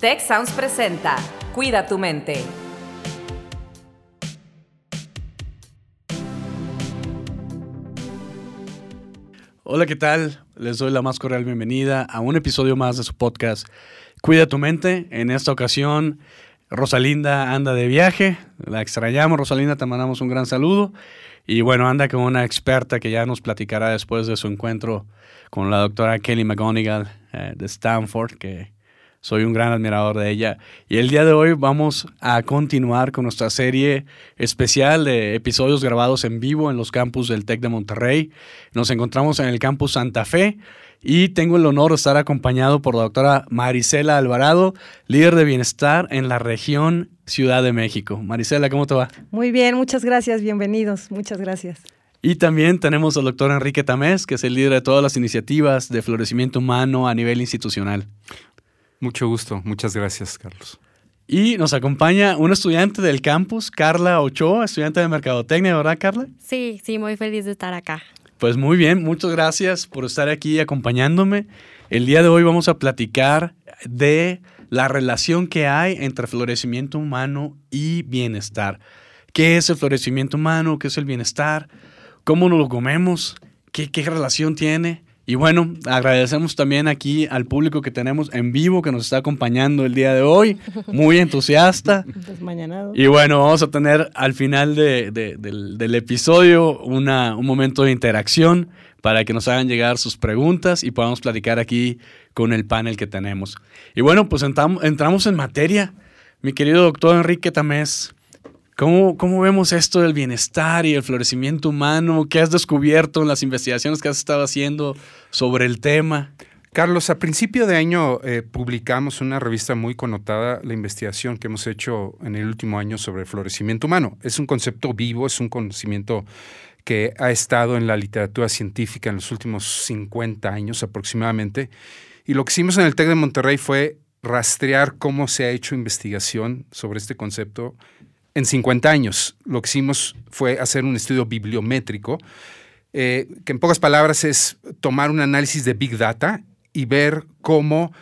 Tech Sounds presenta Cuida tu mente. Hola, ¿qué tal? Les doy la más cordial bienvenida a un episodio más de su podcast Cuida tu mente. En esta ocasión, Rosalinda anda de viaje. La extrañamos, Rosalinda, te mandamos un gran saludo. Y bueno, anda con una experta que ya nos platicará después de su encuentro con la doctora Kelly McGonigal eh, de Stanford, que soy un gran admirador de ella. Y el día de hoy vamos a continuar con nuestra serie especial de episodios grabados en vivo en los campus del TEC de Monterrey. Nos encontramos en el campus Santa Fe y tengo el honor de estar acompañado por la doctora Marisela Alvarado, líder de bienestar en la región Ciudad de México. Marisela, ¿cómo te va? Muy bien, muchas gracias, bienvenidos, muchas gracias. Y también tenemos al doctor Enrique Tamés, que es el líder de todas las iniciativas de florecimiento humano a nivel institucional. Mucho gusto, muchas gracias, Carlos. Y nos acompaña un estudiante del campus, Carla Ochoa, estudiante de Mercadotecnia, ¿verdad, Carla? Sí, sí, muy feliz de estar acá. Pues muy bien, muchas gracias por estar aquí acompañándome. El día de hoy vamos a platicar de la relación que hay entre florecimiento humano y bienestar. ¿Qué es el florecimiento humano? ¿Qué es el bienestar? ¿Cómo nos lo comemos? ¿Qué, qué relación tiene? Y bueno, agradecemos también aquí al público que tenemos en vivo que nos está acompañando el día de hoy, muy entusiasta. Y bueno, vamos a tener al final de, del, del, episodio una, un momento de interacción para que nos hagan llegar sus preguntas y podamos platicar aquí con el panel que tenemos. Y bueno, pues entramos en materia. Mi querido doctor Enrique Tamés, ¿Cómo, ¿Cómo, vemos esto del bienestar y el florecimiento humano? ¿Qué has descubierto en las investigaciones que has estado haciendo sobre el tema? Carlos, a principio de año eh, publicamos una revista muy connotada, la investigación que hemos hecho en el último año sobre el florecimiento humano. Es un concepto vivo, es un conocimiento que ha estado en la literatura científica en los últimos 50 años aproximadamente. Y lo que hicimos en el TEC de Monterrey fue rastrear cómo se ha hecho investigación sobre este concepto en 50 años. Lo que hicimos fue hacer un estudio bibliométrico, eh, que en pocas palabras es tomar un análisis de Big Data y ver cómo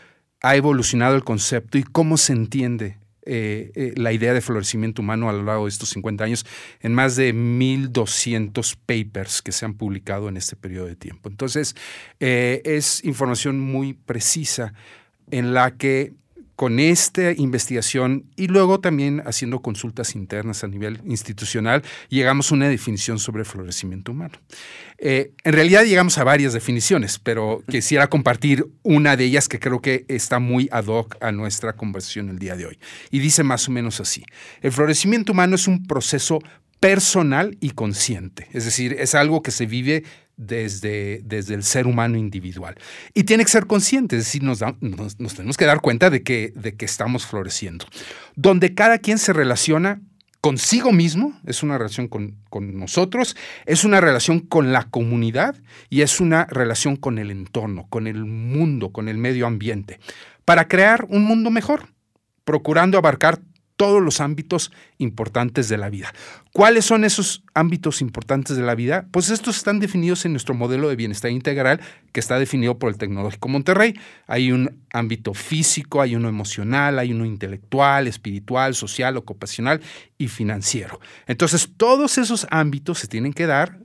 ha evolucionado el concepto y cómo se entiende eh, eh, la idea de florecimiento humano a lo largo de estos 50 años en más de 1.200 papers que se han publicado en este periodo de tiempo. Entonces, es información muy precisa en la que con esta investigación y luego también haciendo consultas internas a nivel institucional, llegamos a una definición sobre florecimiento humano. Eh, en realidad llegamos a varias definiciones, pero quisiera compartir una de ellas que creo que está muy ad hoc a nuestra conversación el día de hoy. Y dice más o menos así, el florecimiento humano es un proceso personal y consciente, es decir, es algo que se vive desde, desde el ser humano individual. Y tiene que ser consciente, es decir, nos, nos, tenemos que dar cuenta de que, de que estamos floreciendo. Donde cada quien se relaciona consigo mismo, es una relación con, con, nosotros, es una relación con la comunidad y es una relación con el entorno, con el mundo, con el medio ambiente, para crear un mundo mejor, procurando abarcar todos los ámbitos importantes de la vida. ¿Cuáles son esos ámbitos importantes de la vida? Pues estos están definidos en nuestro modelo de bienestar integral que está definido por el Tecnológico Monterrey. Hay un ámbito físico, hay uno emocional, hay uno intelectual, espiritual, social, ocupacional y financiero. Entonces, todos esos ámbitos se tienen que dar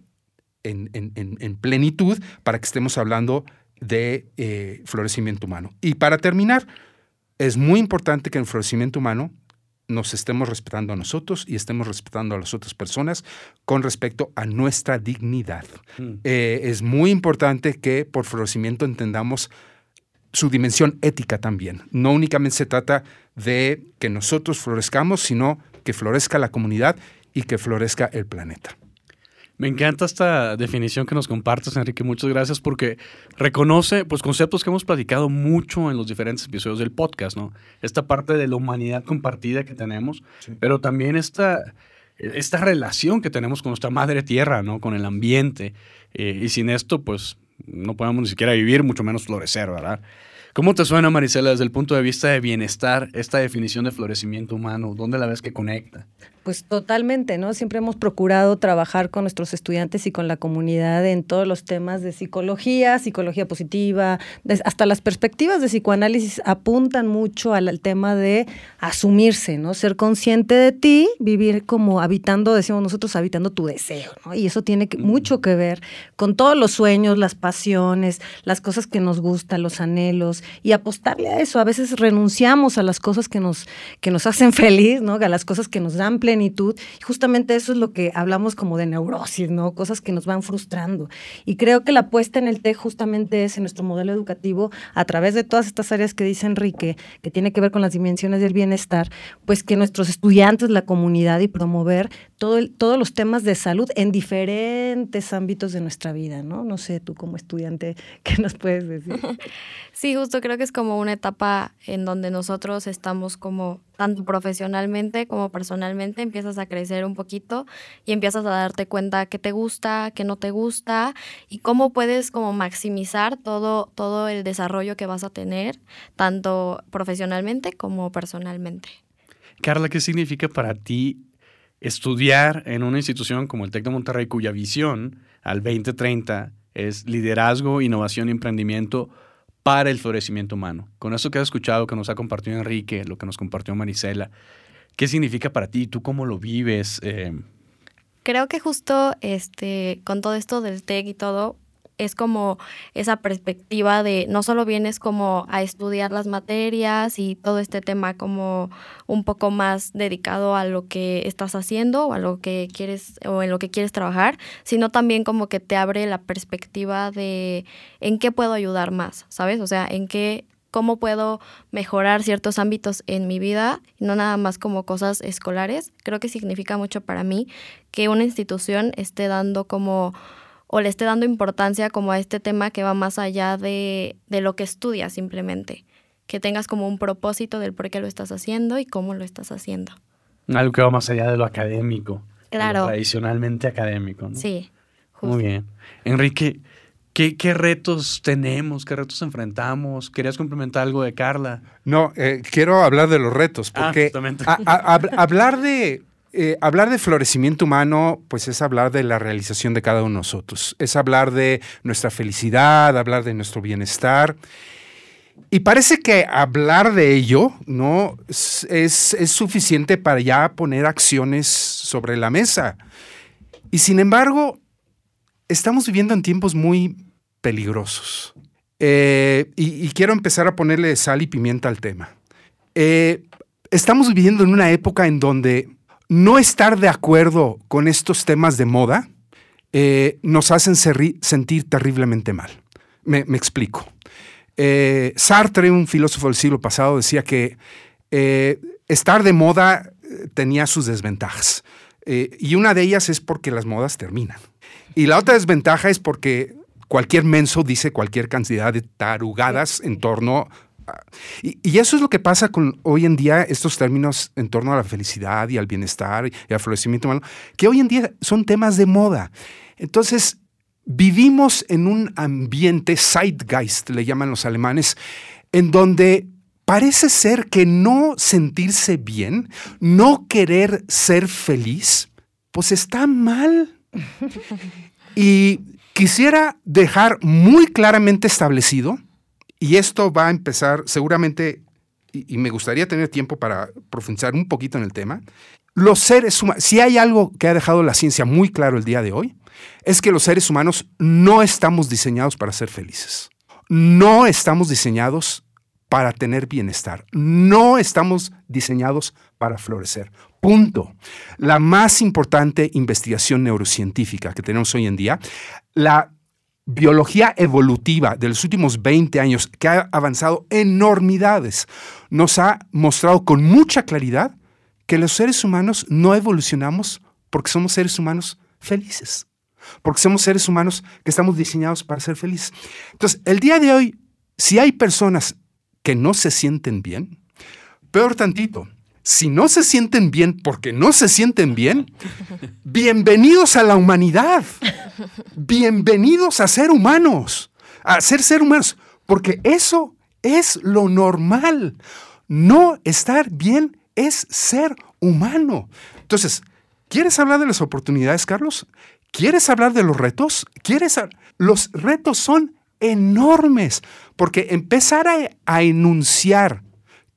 en, plenitud para que estemos hablando de eh, florecimiento humano. Y para terminar, es muy importante que en el florecimiento humano nos estemos respetando a nosotros y estemos respetando a las otras personas con respecto a nuestra dignidad. Mm. Eh, es muy importante que por florecimiento entendamos su dimensión ética también. No únicamente se trata de que nosotros florezcamos, sino que florezca la comunidad y que florezca el planeta. Me encanta esta definición que nos compartes, Enrique. Muchas gracias porque reconoce pues, conceptos que hemos platicado mucho en los diferentes episodios del podcast, ¿no? Esta parte de la humanidad compartida que tenemos, pero también esta, esta relación que tenemos con nuestra madre tierra, ¿no? Con el ambiente. Eh, y sin esto, pues, no podemos ni siquiera vivir, mucho menos florecer, ¿verdad? ¿Cómo te suena, Marisela, desde el punto de vista de bienestar, esta definición de florecimiento humano? ¿Dónde la ves que conecta? Pues totalmente, ¿no? Siempre hemos procurado trabajar con nuestros estudiantes y con la comunidad en todos los temas de psicología, psicología positiva, hasta las perspectivas de psicoanálisis apuntan mucho al, tema de asumirse, ¿no? Ser consciente de ti, vivir como habitando, decimos nosotros, habitando tu deseo, ¿no? Y eso tiene mucho que ver con todos los sueños, las pasiones, las cosas que nos gustan, los anhelos, y apostarle a eso. A veces renunciamos a las cosas que nos, que nos hacen feliz, ¿no? A las cosas que nos dan plenitud. Y justamente eso es lo que hablamos como de neurosis, ¿no? Cosas que nos van frustrando. Y creo que la puesta en el TEC justamente es en nuestro modelo educativo, a través de todas estas áreas que dice Enrique, que tiene que ver con las dimensiones del bienestar, pues que nuestros estudiantes, la comunidad y promover todo todos los temas de salud en diferentes ámbitos de nuestra vida, ¿no? No sé, tú como estudiante, ¿qué nos puedes decir? Sí, justo creo que es como una etapa en donde nosotros estamos como tanto profesionalmente como personalmente, empiezas a crecer un poquito y empiezas a darte cuenta qué te gusta, qué no te gusta y cómo puedes como maximizar todo, todo el desarrollo que vas a tener, tanto profesionalmente como personalmente. Carla, ¿qué significa para ti estudiar en una institución como el TEC de Monterrey, cuya visión al 2030 es liderazgo, innovación y emprendimiento para el florecimiento humano. Con eso que has escuchado, que nos ha compartido Enrique, lo que nos compartió Marisela, ¿qué significa para ti? ¿Tú cómo lo vives? Eh, Creo que justo este, con todo esto del TEC y todo, es como esa perspectiva de no solo vienes como a estudiar las materias y todo este tema como un poco más dedicado a lo que estás haciendo o a lo que quieres o en lo que quieres trabajar, sino también como que te abre la perspectiva de en qué puedo ayudar más, ¿sabes? O sea, en qué cómo puedo mejorar ciertos ámbitos en mi vida, no nada más como cosas escolares. Creo que significa mucho para mí que una institución esté dando como o le esté dando importancia como a este tema que va más allá de, lo que estudias simplemente. Que tengas como un propósito del por qué lo estás haciendo y cómo lo estás haciendo. Algo que va más allá de lo académico. Claro. tradicionalmente académico, ¿no? Sí. Muy bien. Enrique, ¿qué, retos tenemos? ¿Qué retos enfrentamos? ¿Querías complementar algo de Carla? No, eh, quiero hablar de los retos, ah, porque hablar de eh, hablar de florecimiento humano, pues es hablar de la realización de cada uno de nosotros, es hablar de nuestra felicidad, hablar de nuestro bienestar. Y parece que hablar de ello no es, es, suficiente para ya poner acciones sobre la mesa. Y sin embargo, estamos viviendo en tiempos muy peligrosos. Eh, y, quiero empezar a ponerle sal y pimienta al tema. Eh, estamos viviendo en una época en donde no estar de acuerdo con estos temas de moda eh, nos hacen sentir terriblemente mal. Me, explico. Eh, Sartre, un filósofo del siglo pasado, decía que eh, estar de moda tenía sus desventajas. y una de ellas es porque las modas terminan. Y la otra desventaja es porque cualquier menso dice cualquier cantidad de tarugadas en torno y, eso es lo que pasa con hoy en día estos términos en torno a la felicidad y al bienestar y al florecimiento humano, que hoy en día son temas de moda. Entonces, vivimos en un ambiente, Zeitgeist le llaman los alemanes, en donde parece ser que no sentirse bien, no querer ser feliz, pues está mal. Y quisiera dejar muy claramente establecido y esto va a empezar seguramente, y, me gustaría tener tiempo para profundizar un poquito en el tema, los seres humanos, si hay algo que ha dejado la ciencia muy claro el día de hoy, es que los seres humanos no estamos diseñados para ser felices. No estamos diseñados para tener bienestar. No estamos diseñados para florecer. Punto. La más importante investigación neurocientífica que tenemos hoy en día, la biología evolutiva de los últimos 20 años, que ha avanzado enormidades, nos ha mostrado con mucha claridad que los seres humanos no evolucionamos porque somos seres humanos felices, porque somos seres humanos que estamos diseñados para ser felices. Entonces, el día de hoy, si hay personas que no se sienten bien, peor tantito, si no se sienten bien porque no se sienten bien, bienvenidos a la humanidad. Bienvenidos a ser humanos, a ser ser humanos, porque eso es lo normal. No estar bien es ser humano. Entonces, ¿quieres hablar de las oportunidades, Carlos? ¿Quieres hablar de los retos? ¿Quieres los retos son enormes, porque empezar a, enunciar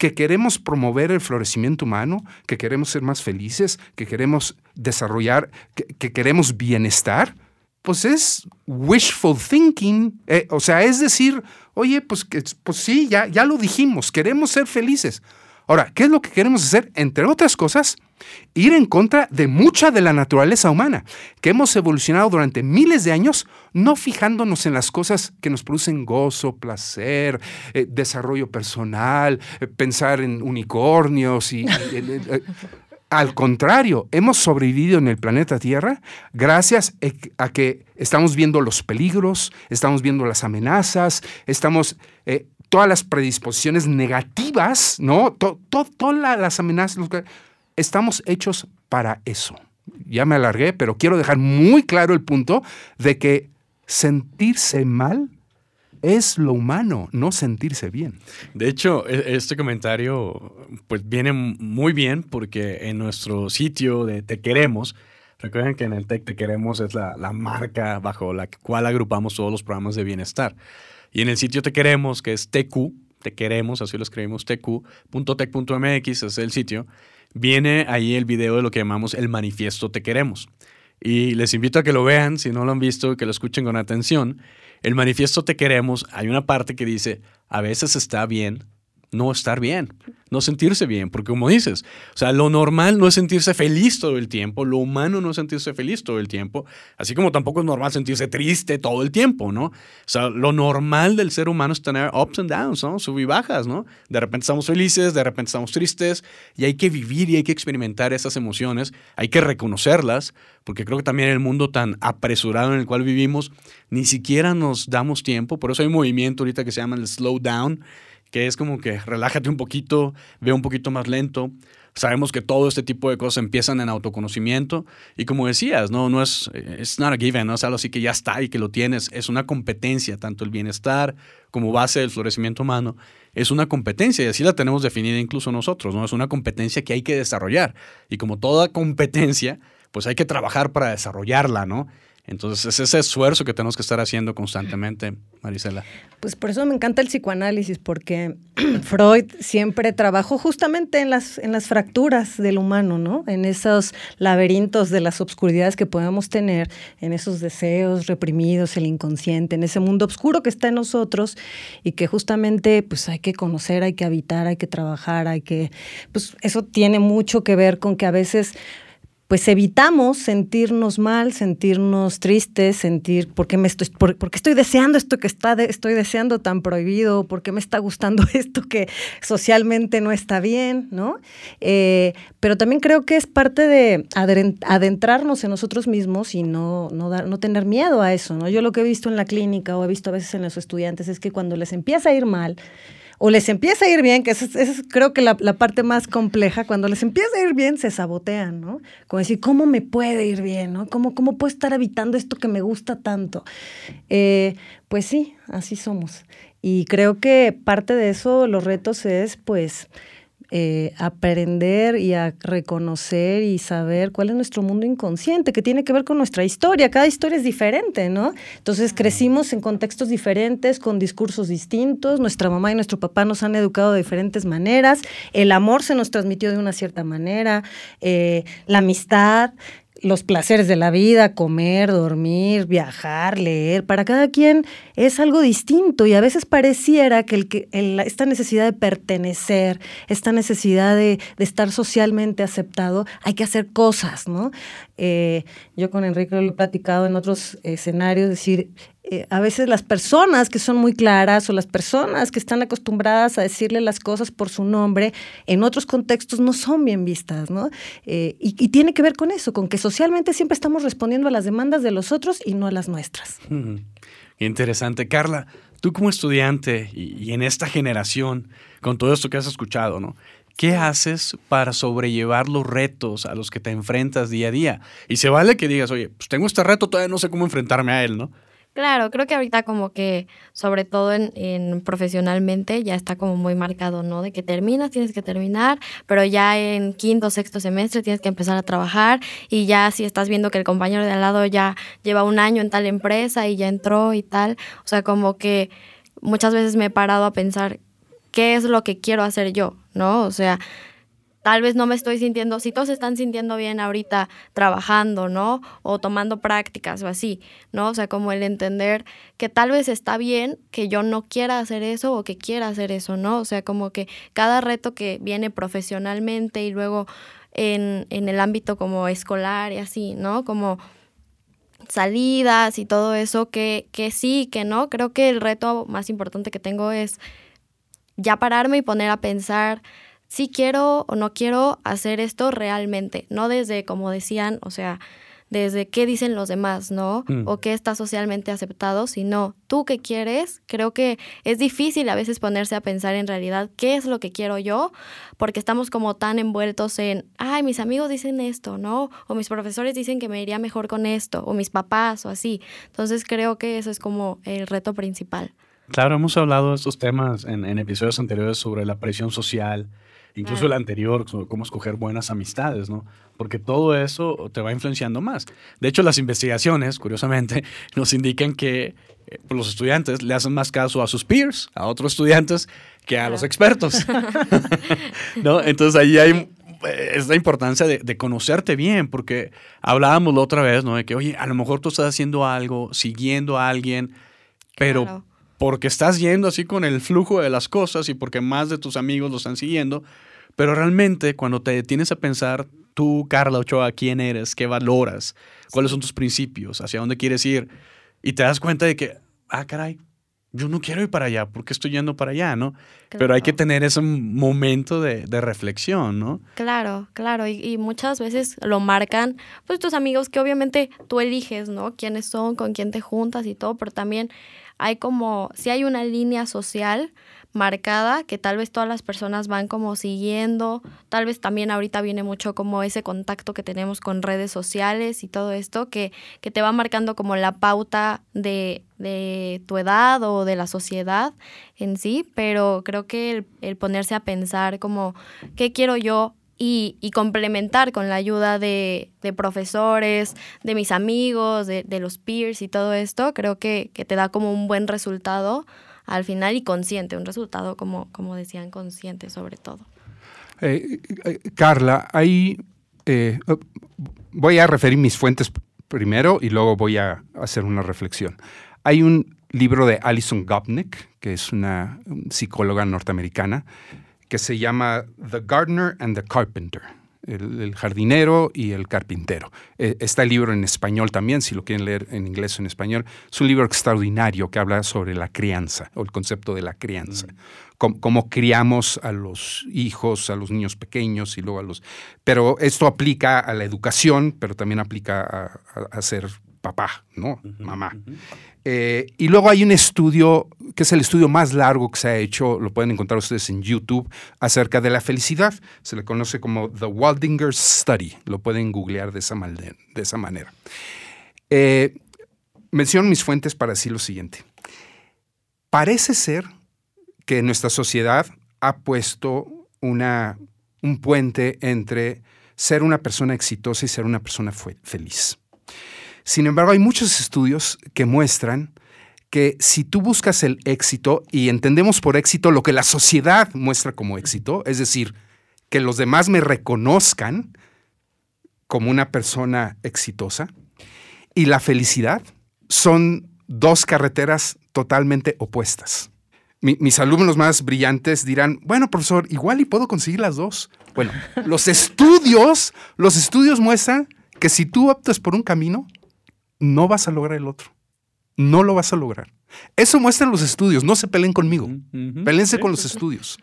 que queremos promover el florecimiento humano, que queremos ser más felices, que queremos desarrollar, que, queremos bienestar, pues es wishful thinking. Eh, o sea, es decir, oye, pues, pues sí, ya, ya lo dijimos, queremos ser felices. Ahora, ¿qué es lo que queremos hacer? Entre otras cosas, ir en contra de mucha de la naturaleza humana, que hemos evolucionado durante miles de años, no fijándonos en las cosas que nos producen gozo, placer, eh, desarrollo personal, eh, pensar en unicornios y... Eh, al contrario, hemos sobrevivido en el planeta Tierra gracias a que estamos viendo los peligros, estamos viendo las amenazas, estamos todas las predisposiciones negativas, ¿no? Todas las amenazas, estamos hechos para eso. Ya me alargué, pero quiero dejar muy claro el punto de que sentirse mal es lo humano, no sentirse bien. De hecho, e, este comentario pues viene muy bien porque en nuestro sitio de Te Queremos, recuerden que en el TEC Te Queremos es la, la marca bajo la cual agrupamos todos los programas de bienestar. Y en el sitio Te Queremos, que es TQ, Te Queremos, así lo escribimos, tq.tech.mx, es el sitio, viene ahí el video de lo que llamamos el manifiesto Te Queremos. Y les invito a que lo vean, si no lo han visto, que lo escuchen con atención. El manifiesto Te Queremos, hay una parte que dice, a veces está bien no estar bien, no sentirse bien, porque como dices, o sea, lo normal no es sentirse feliz todo el tiempo, lo humano no es sentirse feliz todo el tiempo, así como tampoco es normal sentirse triste todo el tiempo, ¿no? O sea, lo normal del ser humano es tener ups and downs, ¿no? Sub y bajas, ¿no? De repente estamos felices, de repente estamos tristes, y hay que vivir y hay que experimentar esas emociones, hay que reconocerlas, porque creo que también el mundo tan apresurado en el cual vivimos, ni siquiera nos damos tiempo, por eso hay un movimiento ahorita que se llama el slow down, que es como que relájate un poquito, ve un poquito más lento. Sabemos que todo este tipo de cosas empiezan en autoconocimiento y como decías, no, no es, it's not given, no es algo así que ya está y que lo tienes, es una competencia, tanto el bienestar como base del florecimiento humano, es una competencia y así la tenemos definida incluso nosotros, ¿no? Es una competencia que hay que desarrollar y como toda competencia, pues hay que trabajar para desarrollarla, ¿no? Entonces es ese esfuerzo que tenemos que estar haciendo constantemente, Marisela. Pues por eso me encanta el psicoanálisis, porque Freud siempre trabajó justamente en las, en las fracturas del humano, ¿no? En esos laberintos de las obscuridades que podemos tener, en esos deseos reprimidos, el inconsciente, en ese mundo oscuro que está en nosotros y que justamente pues hay que conocer, hay que habitar, hay que trabajar, hay que... Pues eso tiene mucho que ver con que a veces pues evitamos sentirnos mal, sentirnos tristes, sentir por qué me estoy, estoy deseando esto que está estoy deseando tan prohibido, por qué me está gustando esto que socialmente no está bien, ¿no? Eh, pero también creo que es parte de adentrarnos en nosotros mismos y no, no, dar, no tener miedo a eso, ¿no? Yo lo que he visto en la clínica o he visto a veces en los estudiantes es que cuando les empieza a ir mal, o les empieza a ir bien, que esa es, creo que la, parte más compleja, cuando les empieza a ir bien se sabotean, ¿no? Como decir, ¿cómo me puede ir bien, ¿no? ¿Cómo, cómo puedo estar habitando esto que me gusta tanto? Eh, pues sí, así somos. Y creo que parte de eso, los retos es, pues, eh, aprender y a reconocer y saber cuál es nuestro mundo inconsciente, que tiene que ver con nuestra historia. Cada historia es diferente, ¿no? Entonces crecimos en contextos diferentes, con discursos distintos. Nuestra mamá y nuestro papá nos han educado de diferentes maneras. El amor se nos transmitió de una cierta manera. Eh, la amistad los placeres de la vida, comer, dormir, viajar, leer, para cada quien es algo distinto y a veces pareciera que, el, que esta necesidad de pertenecer, esta necesidad de, de, estar socialmente aceptado, hay que hacer cosas, ¿no? Eh, yo con Enrique lo he platicado en otros escenarios, decir, eh, a veces las personas que son muy claras o las personas que están acostumbradas a decirle las cosas por su nombre, en otros contextos no son bien vistas, ¿no? Eh, y, tiene que ver con eso, con que socialmente siempre estamos respondiendo a las demandas de los otros y no a las nuestras. Interesante. Carla, tú como estudiante y, y en esta generación, con todo esto que has escuchado, ¿no? ¿Qué haces para sobrellevar los retos a los que te enfrentas día a día? Y se vale que digas, oye, pues tengo este reto, todavía no sé cómo enfrentarme a él, ¿no? Claro, creo que ahorita como que, sobre todo en, profesionalmente, ya está como muy marcado, ¿no? De que terminas, tienes que terminar, pero ya en quinto, sexto semestre tienes que empezar a trabajar y ya si estás viendo que el compañero de al lado ya lleva un año en tal empresa y ya entró y tal, o sea, como que muchas veces me he parado a pensar qué es lo que quiero hacer yo, ¿no? O sea, tal vez no me estoy sintiendo, si todos están sintiendo bien ahorita trabajando, ¿no? O tomando prácticas o así, ¿no? O sea, como el entender que tal vez está bien que yo no quiera hacer eso o que quiera hacer eso, ¿no? O sea, como que cada reto que viene profesionalmente y luego en, en el ámbito como escolar y así, ¿no? Como salidas y todo eso, que, que sí, que no. Creo que el reto más importante que tengo es ya pararme y poner a pensar si quiero o no quiero hacer esto realmente, no desde, como decían, o sea, desde qué dicen los demás, ¿no? Mm. O qué está socialmente aceptado, sino tú qué quieres. Creo que es difícil a veces ponerse a pensar en realidad qué es lo que quiero yo, porque estamos como tan envueltos en, ay, mis amigos dicen esto, ¿no? O mis profesores dicen que me iría mejor con esto, o mis papás, o así. Entonces creo que eso es como el reto principal. Claro, hemos hablado de estos temas en, en episodios anteriores sobre la presión social, incluso el anterior, cómo escoger buenas amistades, ¿no? Porque todo eso te va influenciando más. De hecho, las investigaciones, curiosamente, nos indican que eh, pues, los estudiantes le hacen más caso a sus peers, a otros estudiantes, que a los expertos. ¿No? Entonces ahí hay eh, esta importancia de, conocerte bien, porque hablábamos la otra vez, ¿no? De que, oye, a lo mejor tú estás haciendo algo, siguiendo a alguien, pero porque estás yendo así con el flujo de las cosas y porque más de tus amigos lo están siguiendo, pero realmente cuando te detienes a pensar, tú, Carla Ochoa, quién eres, qué valoras, cuáles son tus principios, hacia dónde quieres ir, y te das cuenta de que, ah, caray, yo no quiero ir para allá, ¿por qué estoy yendo para allá, no? Pero hay que tener ese momento de, reflexión, ¿no? Claro, claro, y, y, muchas veces lo marcan, pues tus amigos que obviamente tú eliges, ¿no? Quiénes son, con quién te juntas y todo, pero también hay como, si hay una línea social marcada que tal vez todas las personas van como siguiendo, tal vez también ahorita viene mucho como ese contacto que tenemos con redes sociales y todo esto que, que te va marcando como la pauta de, de, tu edad o de la sociedad en sí, pero creo que el, el ponerse a pensar como, ¿qué quiero yo y, complementar con la ayuda de, profesores, de mis amigos, de, los peers y todo esto, creo que, te da como un buen resultado al final y consciente, un resultado como, como decían, consciente sobre todo. Eh, eh, Carla, ahí eh, voy a referir mis fuentes primero y luego voy a hacer una reflexión. Hay un libro de Alison Gopnik, que es una psicóloga norteamericana, que se llama The Gardener and the Carpenter, el, jardinero y el carpintero. Eh, está el libro en español también, si lo quieren leer en inglés o en español. Es un libro extraordinario que habla sobre la crianza o el concepto de la crianza. Mm. Cómo, criamos a los hijos, a los niños pequeños y luego a los... Pero esto aplica a la educación, pero también aplica a, ser papá, ¿no? Mamá. Eh, y luego hay un estudio, que es el estudio más largo que se ha hecho, lo pueden encontrar ustedes en YouTube, acerca de la felicidad. Se le conoce como The Waldinger Study. Lo pueden googlear de esa, manera. Eh, menciono mis fuentes para decir lo siguiente. Parece ser que nuestra sociedad ha puesto una, un puente entre ser una persona exitosa y ser una persona feliz. Sin embargo, hay muchos estudios que muestran que si tú buscas el éxito y entendemos por éxito lo que la sociedad muestra como éxito, es decir, que los demás me reconozcan como una persona exitosa, y la felicidad son dos carreteras totalmente opuestas. mis alumnos más brillantes dirán, bueno, profesor, igual y puedo conseguir las dos. Bueno, los estudios, los estudios muestran que si tú optas por un camino, no vas a lograr el otro. No lo vas a lograr. Eso muestran los estudios. No se peleen conmigo. Pelense con los estudios.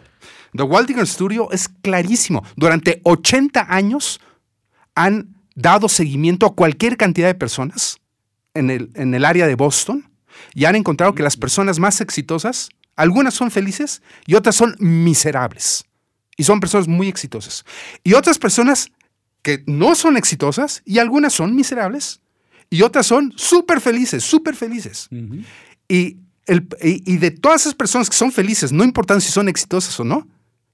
The Waldinger Studio es clarísimo. Durante 80 años han dado seguimiento a cualquier cantidad de personas en el, en el área de Boston y han encontrado que las personas más exitosas, algunas son felices y otras son miserables. Y son personas muy exitosas. Y otras personas que no son exitosas y algunas son miserables y otras son súper felices, súper felices. y, el, y, de todas esas personas que son felices, no importando si son exitosas o no,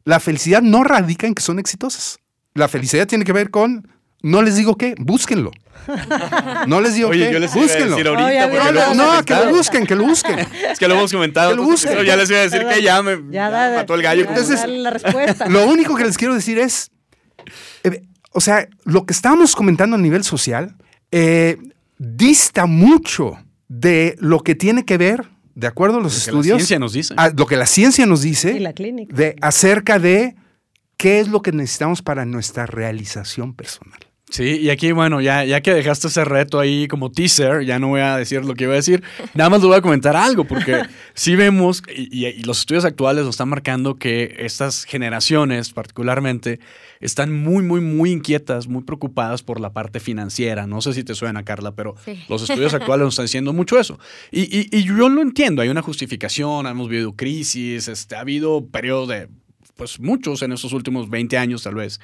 la felicidad no radica en que son exitosas. La felicidad tiene que ver con, no les digo qué, búsquenlo. No les digo Oye, qué, yo les búsquenlo. Iba a decir ahorita, hemos no, que lo busquen, que lo busquen. Es que lo hemos comentado. Que lo entonces, busquen. ya les iba a decir que ya me Ya ya da- mató el gallo. ya Entonces, da la respuesta. Lo único que les quiero decir es, eh, o sea, lo que estábamos comentando a nivel social eh, dista mucho de lo que tiene que ver, de acuerdo a los Lo que la estudios, ciencia nos dice. a lo que la ciencia nos dice Y la clínica. de, acerca de qué es lo que necesitamos para nuestra realización personal. Sí, y aquí, bueno, ya, ya que dejaste ese reto ahí como teaser, ya no voy a decir lo que iba a decir, nada más le voy a comentar algo, porque sí vemos, y, los estudios actuales nos están marcando que estas generaciones particularmente están muy, muy, muy inquietas, muy preocupadas por la parte financiera. No sé si te suena, Carla, pero Sí. los estudios actuales nos están diciendo mucho eso. Y, y- y yo lo entiendo, hay una justificación, hemos vivido crisis, este, ha habido periodos de, pues muchos en estos últimos 20 años tal vez,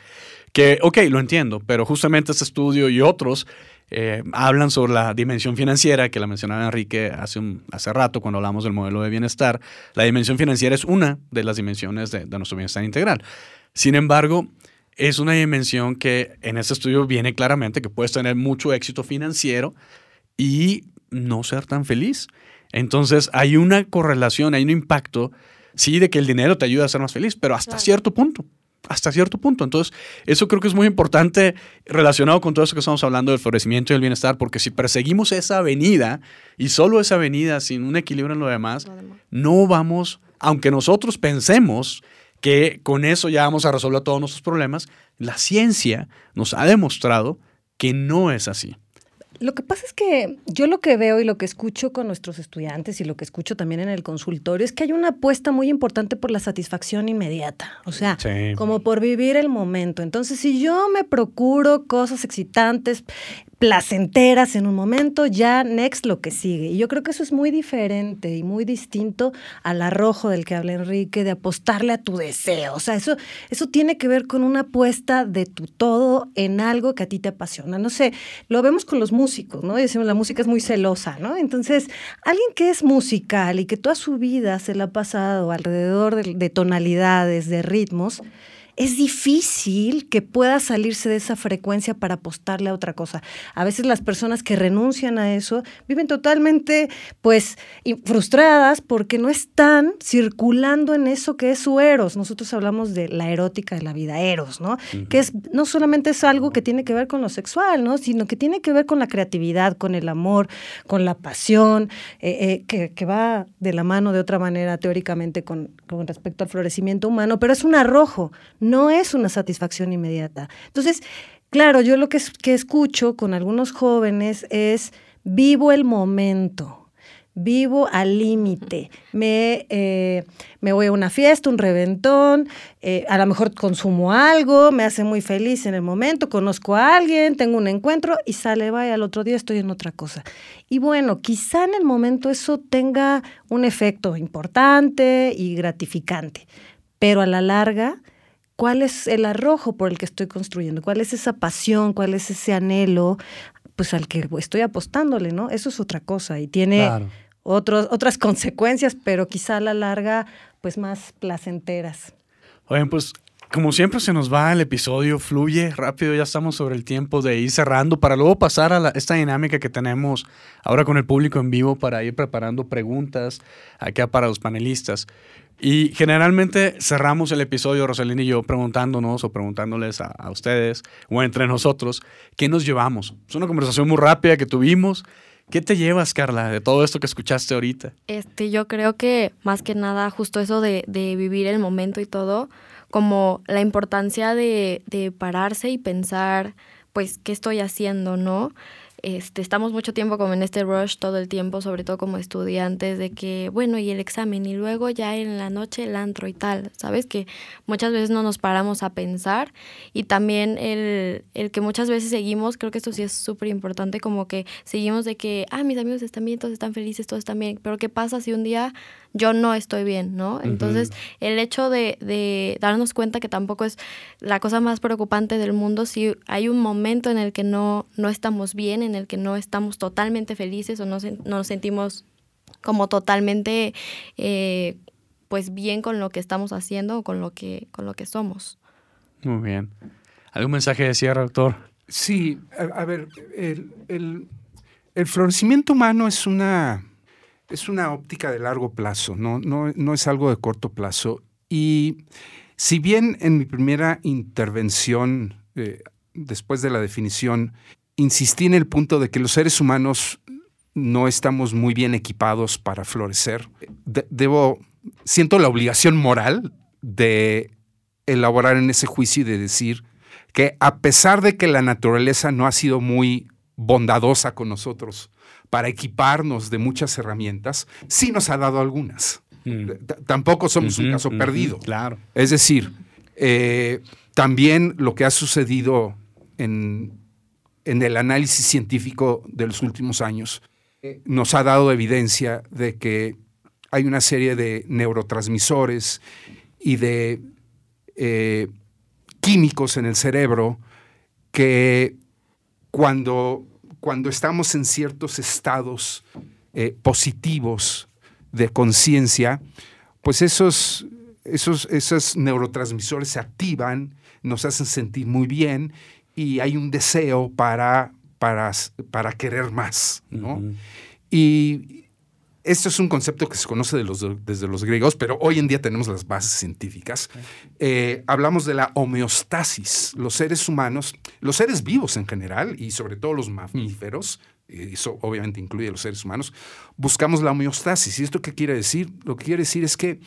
que, ok, lo entiendo, pero justamente este estudio y otros eh, hablan sobre la dimensión financiera, que la mencionaba Enrique hace, un- hace rato cuando hablamos del modelo de bienestar. La dimensión financiera es una de las dimensiones de, de nuestro bienestar integral. Sin embargo, es una dimensión que en este estudio viene claramente que puedes tener mucho éxito financiero y no ser tan feliz. Entonces hay una correlación, hay un impacto, sí, de que el dinero te ayuda a ser más feliz, pero hasta Claro. cierto punto. Hasta cierto punto. Entonces, eso creo que es muy importante relacionado con todo eso que estamos hablando del florecimiento y del bienestar, porque si perseguimos esa avenida y solo esa avenida sin un equilibrio en lo demás, Lo demás. no vamos, aunque nosotros pensemos que con eso ya vamos a resolver todos nuestros problemas, la ciencia nos ha demostrado que no es así. Lo que pasa es que yo lo que veo y lo que escucho con nuestros estudiantes y lo que escucho también en el consultorio es que hay una apuesta muy importante por la satisfacción inmediata, o sea, Sí. como por vivir el momento. Entonces, si yo me procuro cosas excitantes, placenteras en un momento, ya next lo que sigue. Y yo creo que eso es muy diferente y muy distinto al arrojo del que habla Enrique, de apostarle a tu deseo. O sea, eso, eso tiene que ver con una apuesta de tu todo en algo que a ti te apasiona. No sé, lo vemos con los músicos, ¿no? Y decimos, la música es muy celosa, ¿no? Entonces, alguien que es musical y que toda su vida se la ha pasado alrededor de, de tonalidades, de ritmos, es difícil que pueda salirse de esa frecuencia para apostarle a otra cosa. A veces las personas que renuncian a eso viven totalmente, pues, frustradas porque no están circulando en eso que es su eros. Nosotros hablamos de la erótica de la vida, eros, ¿no? Que es no solamente es algo que tiene que ver con lo sexual, ¿no? Sino que tiene que ver con la creatividad, con el amor, con la pasión, eh, eh, que, que va de la mano de otra manera teóricamente con, con respecto al florecimiento humano, pero es un arrojo, no es una satisfacción inmediata. Entonces, claro, yo lo que, es- que escucho con algunos jóvenes es vivo el momento. Vivo al límite. Me, eh, voy a una fiesta, un reventón, eh, a lo mejor consumo algo, me hace muy feliz en el momento, conozco a alguien, tengo un encuentro y sale, vaya, al otro día estoy en otra cosa. Y bueno, quizá en el momento eso tenga un efecto importante y gratificante, pero a la larga, ¿cuál es el arrojo por el que estoy construyendo? ¿Cuál es esa pasión? ¿Cuál es ese anhelo? Pues al que estoy apostándole, ¿no? Eso es otra cosa y tiene Claro. otros, otras consecuencias, pero quizá a la larga, pues más placenteras. Oigan, pues como siempre se nos va el episodio, fluye rápido, ya estamos sobre el tiempo de ir cerrando para luego pasar a la- esta dinámica que tenemos ahora con el público en vivo para ir preparando preguntas acá para los panelistas. Y generalmente cerramos el episodio, Rosalina y yo, preguntándonos o preguntándoles a, ustedes o entre nosotros, ¿qué nos llevamos? Es una conversación muy rápida que tuvimos. ¿Qué te llevas, Carla, de todo esto que escuchaste ahorita? Este, yo creo que más que nada justo eso de, vivir el momento y todo, como la importancia de pararse y pensar, pues, ¿qué estoy haciendo, no? Este, estamos mucho tiempo como en este rush todo el tiempo, sobre todo como estudiantes, de que, bueno, y el examen, y luego ya en la noche el antro y tal, ¿sabes? Que muchas veces no nos paramos a pensar y también el, el que muchas veces seguimos, creo que esto sí es súper importante, como que seguimos de que, ah, mis amigos están bien, todos están felices, todos están bien, pero ¿qué pasa si un día yo no estoy bien, ¿no? Entonces, el hecho de, de, darnos cuenta que tampoco es la cosa más preocupante del mundo si hay un momento en el que no, no estamos bien, en el que no estamos totalmente felices o no, nos sentimos como totalmente eh, pues bien con lo que estamos haciendo o con lo que, con lo que somos. Muy bien. ¿Algún mensaje de cierre, doctor? Sí, a, ver, el, florecimiento humano es una, es una óptica de largo plazo, no, no, es algo de corto plazo. Y si bien en mi primera intervención, eh, después de la definición, insistí en el punto de que los seres humanos no estamos muy bien equipados para florecer, debo, siento la obligación moral de elaborar en ese juicio y de decir que a pesar de que la naturaleza no ha sido muy bondadosa con nosotros para equiparnos de muchas herramientas, sí nos ha dado algunas. Mm. Tampoco somos un caso perdido. Claro. Es decir, eh, también lo que ha sucedido en, en, el análisis científico de los últimos años eh, nos ha dado evidencia de que hay una serie de neurotransmisores y de eh, químicos en el cerebro que cuando, cuando estamos en ciertos estados eh, positivos de conciencia, pues esos, esos, esos neurotransmisores se activan, nos hacen sentir muy bien y hay un deseo para, para, para querer más. Y esto es un concepto que se conoce desde los griegos, pero hoy en día tenemos las bases científicas. Eh, hablamos de la homeostasis. Los seres humanos, los seres vivos en general, y sobre todo los mamíferos, y eso obviamente incluye a los seres humanos, buscamos la homeostasis. ¿Y esto qué quiere decir? Lo que quiere decir es que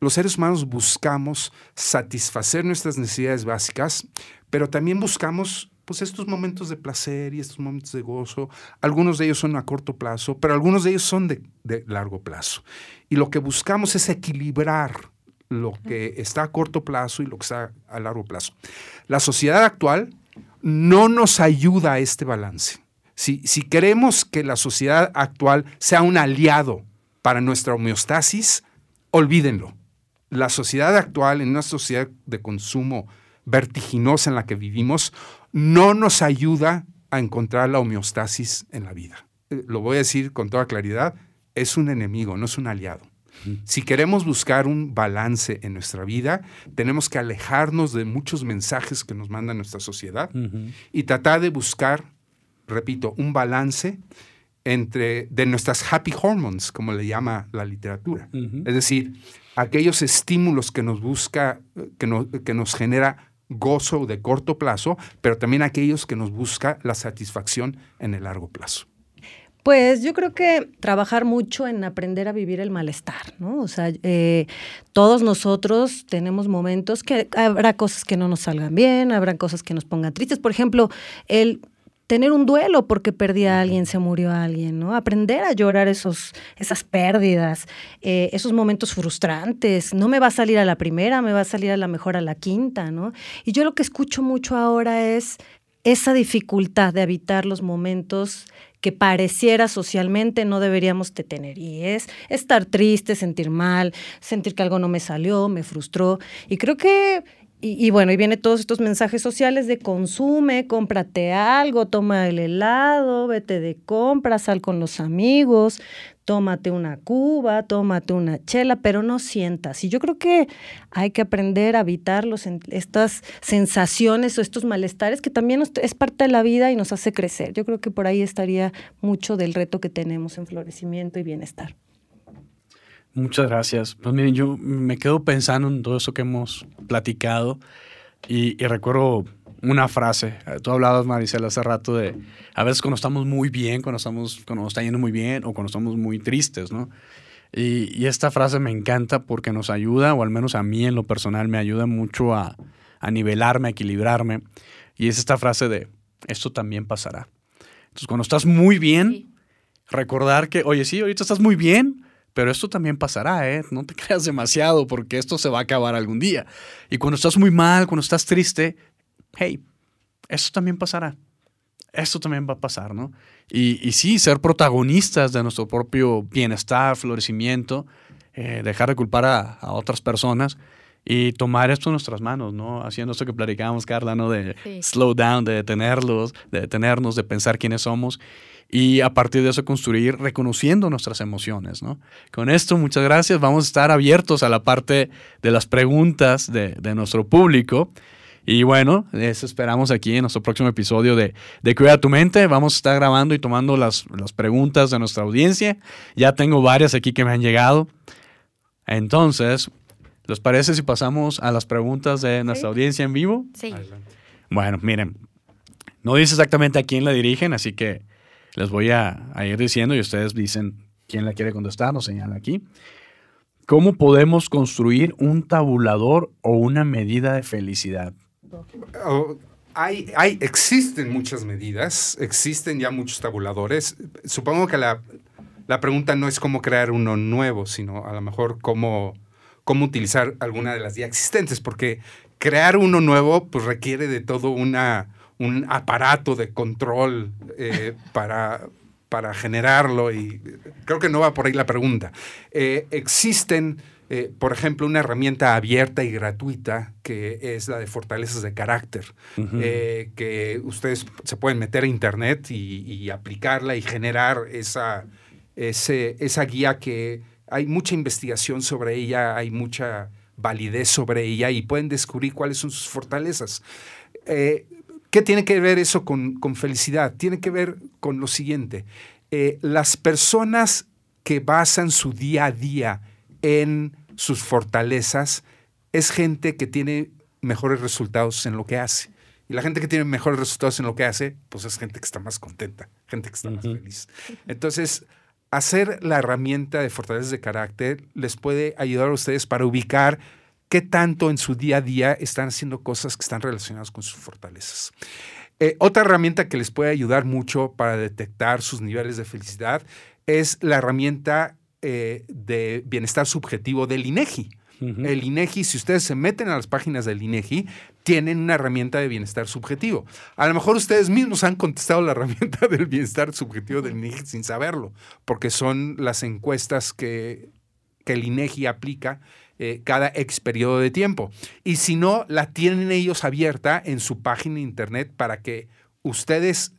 los seres humanos buscamos satisfacer nuestras necesidades básicas, pero también buscamos pues estos momentos de placer y estos momentos de gozo, algunos de ellos son a corto plazo, pero algunos de ellos son de, largo plazo. Y lo que buscamos es equilibrar lo que está a corto plazo y lo que está a largo plazo. La sociedad actual no nos ayuda a este balance. Si, si queremos que la sociedad actual sea un aliado para nuestra homeostasis, olvídenlo. La sociedad actual, en una sociedad de consumo vertiginosa en la que vivimos, no nos ayuda a encontrar la homeostasis en la vida. Eh, lo voy a decir con toda claridad, es un enemigo, no es un aliado. Si queremos buscar un balance en nuestra vida, tenemos que alejarnos de muchos mensajes que nos manda nuestra sociedad y tratar de buscar, repito, un balance entre de nuestras happy hormones, como le llama la literatura. Es decir, aquellos estímulos que nos busca, que, que nos genera gozo de corto plazo, pero también aquellos que nos busca la satisfacción en el largo plazo. Pues yo creo que trabajar mucho en aprender a vivir el malestar, ¿no? O sea, eh, todos nosotros tenemos momentos que habrá cosas que no nos salgan bien, habrá cosas que nos pongan tristes. Por ejemplo, el tener un duelo porque perdí a alguien, se murió a alguien, ¿no? Aprender a llorar esos, esas pérdidas, eh, esos momentos frustrantes. No me va a salir a la primera, me va a salir a la mejor a la quinta, ¿no? Y yo lo que escucho mucho ahora es esa dificultad de habitar los momentos que pareciera socialmente no deberíamos de tener. Y es estar triste, sentir mal, sentir que algo no me salió, me frustró. Y creo que y, bueno, y viene todos estos mensajes sociales de consume, cómprate algo, toma el helado, vete de compras, sal con los amigos, tómate una cuba, tómate una chela, pero no sientas. Y yo creo que hay que aprender a evitar los, estas sensaciones o estos malestares que también es parte de la vida y nos hace crecer. Yo creo que por ahí estaría mucho del reto que tenemos en florecimiento y bienestar. Muchas gracias. Pues miren, yo me quedo pensando en todo eso que hemos platicado y, recuerdo una frase. Tú hablabas, Maricela, hace rato de a veces cuando estamos muy bien, cuando, estamos, cuando nos está yendo muy bien o cuando estamos muy tristes, ¿no? Y, esta frase me encanta porque nos ayuda, o al menos a mí en lo personal me ayuda mucho a, a nivelarme, a equilibrarme. Y es esta frase de, esto también pasará. Entonces, cuando estás muy bien, recordar que, oye, sí, ahorita estás muy bien, pero esto también pasará, ¿eh? No te creas demasiado porque esto se va a acabar algún día. Y cuando estás muy mal, cuando estás triste, hey, esto también pasará. Esto también va a pasar, ¿no? Y, y sí, ser protagonistas de nuestro propio bienestar, florecimiento, eh, dejar de culpar a, a, otras personas y tomar esto en nuestras manos, ¿no? Haciendo esto que platicábamos, Carla, ¿no? De Sí. slow down, de detenerlos, de detenernos, de pensar quiénes somos y a partir de eso construir reconociendo nuestras emociones, ¿no? Con esto, muchas gracias. Vamos a estar abiertos a la parte de las preguntas de, de nuestro público. Y bueno, eso esperamos aquí en nuestro próximo episodio de, de Cuida tu Mente. Vamos a estar grabando y tomando las, las preguntas de nuestra audiencia. Ya tengo varias aquí que me han llegado. Entonces, ¿les parece si pasamos a las preguntas de nuestra audiencia en vivo? Sí. Adelante. Bueno, miren, no dice exactamente a quién la dirigen, así que les voy a, a ir diciendo y ustedes dicen quién la quiere contestar, nos señala aquí. ¿Cómo podemos construir un tabulador o una medida de felicidad? Oh, hay, hay, existen muchas medidas, existen ya muchos tabuladores. Supongo que la, la pregunta no es cómo crear uno nuevo, sino a lo mejor cómo, cómo utilizar alguna de las ya existentes, porque crear uno nuevo pues requiere de todo una, un aparato de control eh, para, para generarlo y creo que no va por ahí la pregunta. Eh, existen, eh, por ejemplo, una herramienta abierta y gratuita que es la de fortalezas de carácter, eh, que ustedes se pueden meter a internet y, y aplicarla y generar esa, ese, esa guía que hay mucha investigación sobre ella, hay mucha validez sobre ella y pueden descubrir cuáles son sus fortalezas. Eh, ¿Qué tiene que ver eso con, con felicidad? Tiene que ver con lo siguiente. Eh, las personas que basan su día a día en sus fortalezas es gente que tiene mejores resultados en lo que hace. Y la gente que tiene mejores resultados en lo que hace, pues es gente que está más contenta, gente que está más feliz. Entonces, hacer la herramienta de fortalezas de carácter les puede ayudar a ustedes para ubicar qué tanto en su día a día están haciendo cosas que están relacionadas con sus fortalezas. Eh, otra herramienta que les puede ayudar mucho para detectar sus niveles de felicidad es la herramienta eh, de bienestar subjetivo del INEGI. El INEGI, si ustedes se meten a las páginas del INEGI, tienen una herramienta de bienestar subjetivo. A lo mejor ustedes mismos han contestado la herramienta del bienestar subjetivo del INEGI sin saberlo, porque son las encuestas que, que el INEGI aplica eh, cada ex periodo de tiempo. Y si no, la tienen ellos abierta en su página de internet para que ustedes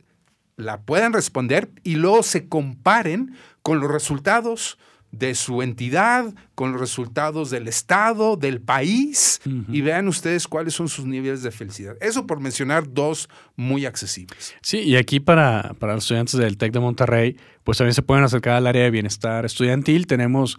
la puedan responder y luego se comparen con los resultados de su entidad, con los resultados del Estado, del país, y vean ustedes cuáles son sus niveles de felicidad. Eso por mencionar dos muy accesibles. Sí, y aquí para, para los estudiantes del TEC de Monterrey, pues también se pueden acercar al área de bienestar estudiantil. Tenemos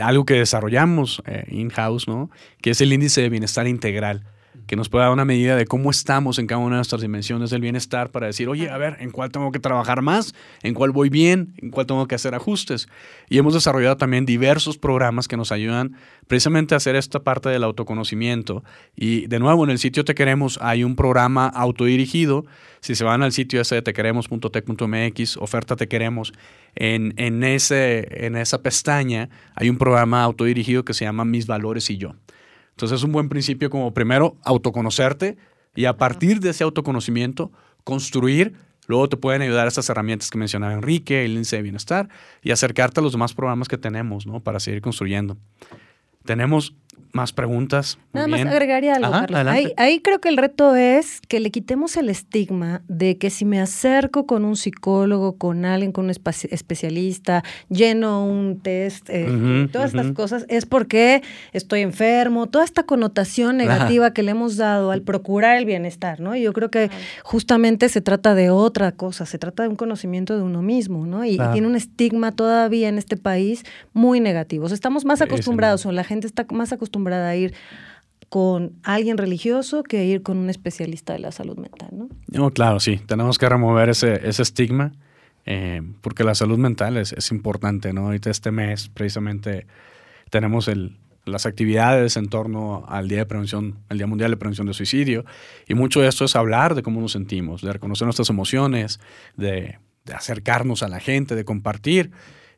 algo que desarrollamos eh, in-house, ¿no? Que es el índice de bienestar integral, que nos puede dar una medida de cómo estamos en cada una de nuestras dimensiones del bienestar para decir, oye, a ver, ¿en cuál tengo que trabajar más? ¿En cuál voy bien? ¿En cuál tengo que hacer ajustes? Y hemos desarrollado también diversos programas que nos ayudan precisamente a hacer esta parte del autoconocimiento. Y de nuevo, en el sitio Te Queremos hay un programa autodirigido. Si se van al sitio ese de tequeremos.tec.mx, oferta Te Queremos, en, en, ese, en esa pestaña hay un programa autodirigido que se llama Mis Valores y Yo. Entonces es un buen principio como primero autoconocerte y a partir de ese autoconocimiento construir, luego te pueden ayudar estas herramientas que mencionaba Enrique, el índice de bienestar y acercarte a los demás programas que tenemos, ¿no? Para seguir construyendo. Tenemos más preguntas. Muy Nada más agregaría algo, Ajá, Carlos. adelante. Ahí, ahí creo que el reto es que le quitemos el estigma de que si me acerco con un psicólogo, con alguien, con un especialista, lleno un test, eh, todas estas cosas, es porque estoy enfermo, toda esta connotación negativa que le hemos dado al procurar el bienestar, ¿no? Y yo creo que justamente se trata de otra cosa, se trata de un conocimiento de uno mismo, ¿no? Y, y tiene un estigma todavía en este país muy negativo. O sea, estamos más acostumbrados, o la gente está más acostumbrada a ir con alguien religioso que ir con un especialista de la salud mental, ¿no? No, claro, sí. Tenemos que remover ese, ese estigma eh, porque la salud mental es, es importante, ¿no? Ahorita este mes precisamente tenemos el, las actividades en torno al Día de Prevención, el Día Mundial de Prevención de Suicidio y mucho de esto es hablar de cómo nos sentimos, de reconocer nuestras emociones, de, de acercarnos a la gente, de compartir.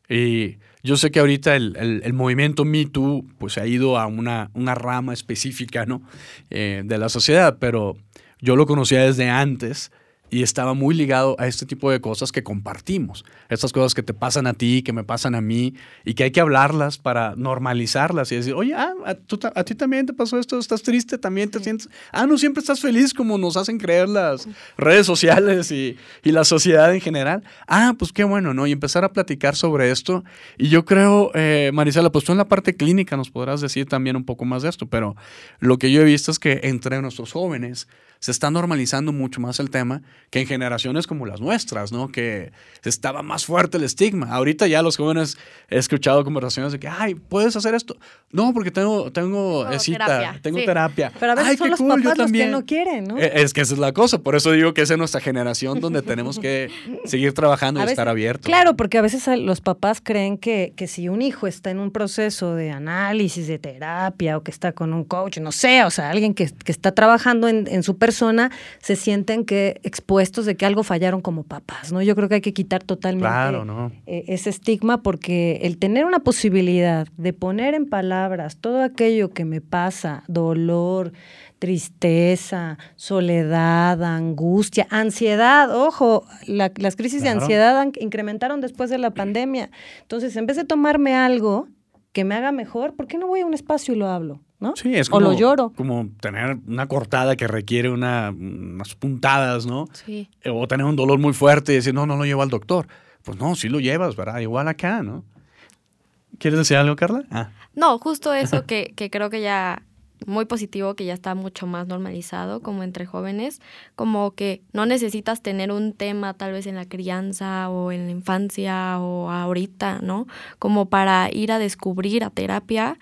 Y yo sé que ahorita el, el- movimiento Me Too pues, ha ido a una, una rama específica ¿no? Eh, de la sociedad, pero yo lo conocía desde antes y estaba muy ligado a este tipo de cosas que compartimos. Estas cosas que te pasan a ti, que me pasan a mí y que hay que hablarlas para normalizarlas y decir, oye, ah, a, a ti también te pasó esto, estás triste, también te sientes, ah, no siempre estás feliz como nos hacen creer las redes sociales y, y, la sociedad en general. Ah, pues qué bueno, ¿no? Y empezar a platicar sobre esto. Y yo creo, eh, Marisela, pues tú en la parte clínica nos podrás decir también un poco más de esto, pero lo que yo he visto es que entre nuestros jóvenes, se está normalizando mucho más el tema que en generaciones como las nuestras, ¿no? Que estaba más fuerte el estigma. Ahorita ya los jóvenes he escuchado conversaciones de que, ay, ¿puedes hacer esto? No, porque tengo, tengo cita, terapia. tengo terapia. Pero a veces ay, son los papás los que no quieren, ¿no? E, es que esa es la cosa. Por eso digo que es en nuestra generación donde tenemos que seguir trabajando y estar abiertos. Claro, porque a veces los papás creen que, que si un hijo está en un proceso de análisis, de terapia, o que está con un coach, no sé, o sea, alguien que, que está trabajando en, en su persona se sienten que expuestos de que algo fallaron como papás, ¿no? Yo creo que hay que quitar totalmente e, ese estigma porque el tener una posibilidad de poner en palabras todo aquello que me pasa, dolor, tristeza, soledad, angustia, ansiedad. Ojo, las crisis de ansiedad incrementaron después de la pandemia. Entonces, en vez de tomarme algo que me haga mejor, ¿por qué no voy a un espacio y lo hablo? ¿No? Sí, es como, como tener una cortada que requiere una, unas puntadas, ¿no? Sí. O tener un dolor muy fuerte y decir, no, no lo llevo al doctor. Pues no, sí lo llevas, ¿verdad? Igual acá, ¿no? ¿Quieres decir algo, Carla? Ah. No, justo eso que, que creo que ya muy positivo que ya está mucho más normalizado como entre jóvenes, como que no necesitas tener un tema tal vez en la crianza o en la infancia o ahorita, ¿no? Como para ir a descubrir a terapia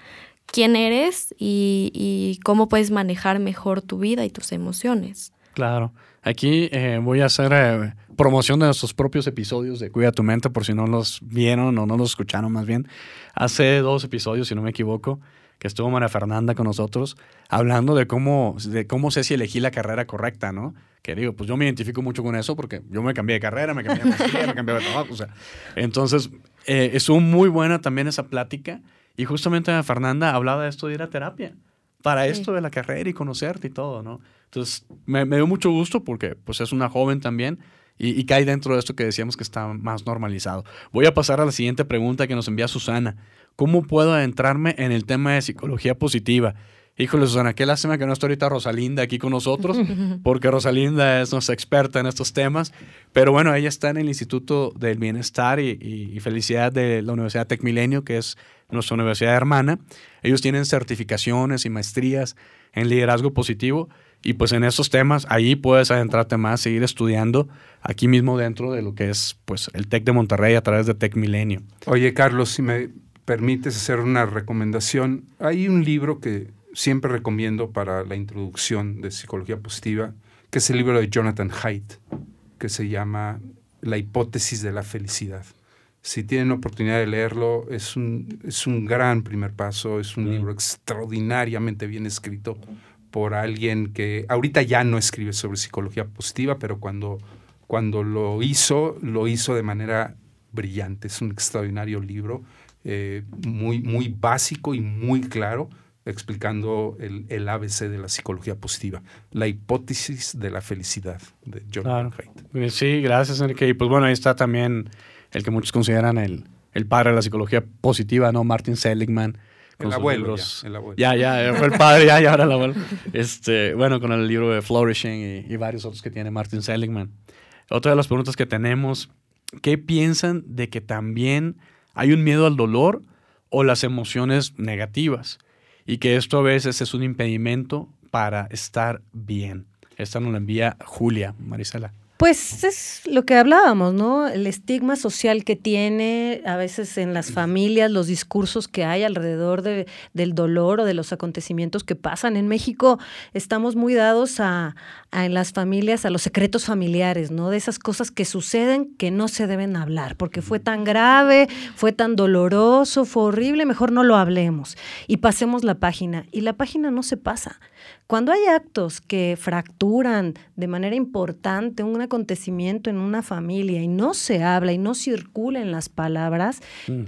quién eres y, cómo puedes manejar mejor tu vida y tus emociones. Claro. Aquí eh, voy a hacer eh, promoción de nuestros propios episodios de Cuida tu mente, por si no los vieron o no los escucharon más bien. Hace dos episodios, si no me equivoco, que estuvo María Fernanda con nosotros, hablando de cómo, de cómo sé si elegí la carrera correcta, ¿no? Que digo, pues yo me identifico mucho con eso porque yo me cambié de carrera, me cambié de maestría, me cambié de trabajo, o sea. Entonces, eh, estuvo muy buena también esa plática y justamente Fernanda hablaba de esto de ir a terapia, para esto de la carrera y conocerte y todo, ¿no? Entonces, me, dio mucho gusto porque pues es una joven también y, y, cae dentro de esto que decíamos que está más normalizado. Voy a pasar a la siguiente pregunta que nos envía Susana. ¿Cómo puedo adentrarme en el tema de psicología positiva? Híjole, Susana, qué lástima que no está ahorita Rosalinda aquí con nosotros, porque Rosalinda es nuestra experta en estos temas. Pero bueno, ella está en el Instituto del Bienestar y, y Felicidad de la Universidad Tec Milenio, que es nuestra universidad hermana. Ellos tienen certificaciones y maestrías en liderazgo positivo. Y pues en estos temas, ahí puedes adentrarte más, seguir estudiando aquí mismo dentro de lo que es pues el TEC de Monterrey a través de TEC Milenio. Oye, Carlos, si me permites hacer una recomendación, hay un libro que siempre recomiendo para la introducción de psicología positiva, que es el libro de Jonathan Haidt, que se llama La hipótesis de la felicidad. Si tienen oportunidad de leerlo, es un, es un gran primer paso, es un libro extraordinariamente bien escrito por alguien que ahorita ya no escribe sobre psicología positiva, pero cuando, cuando lo hizo, lo hizo de manera brillante. Es un extraordinario libro, eh, muy, muy básico y muy claro explicando el, el, ABC de la psicología positiva, la hipótesis de la felicidad de John claro. Sí, gracias, Enrique. Y pues bueno, ahí está también el que muchos consideran el, el padre de la psicología positiva, ¿no? Martin Seligman. Con el abuelo, ya, el abuelo. Ya, ya, fue el padre, ya, ya ahora el abuelo. Este, bueno, con el libro de Flourishing y, y varios otros que tiene Martin Seligman. Otra de las preguntas que tenemos, ¿qué piensan de que también hay un miedo al dolor o las emociones negativas? Y que esto a veces es un impedimento para estar bien. Esta nos la envía Julia, Marisela. Pues es lo que hablábamos, ¿no? El estigma social que tiene a veces en las familias, los discursos que hay alrededor de, del dolor o de los acontecimientos que pasan. En México estamos muy dados a, a, en las familias a los secretos familiares, ¿no? De esas cosas que suceden que no se deben hablar, porque fue tan grave, fue tan doloroso, fue horrible, mejor no lo hablemos y pasemos la página. Y la página no se pasa. Cuando hay actos que fracturan de manera importante un acontecimiento en una familia y no se habla y no circulan las palabras,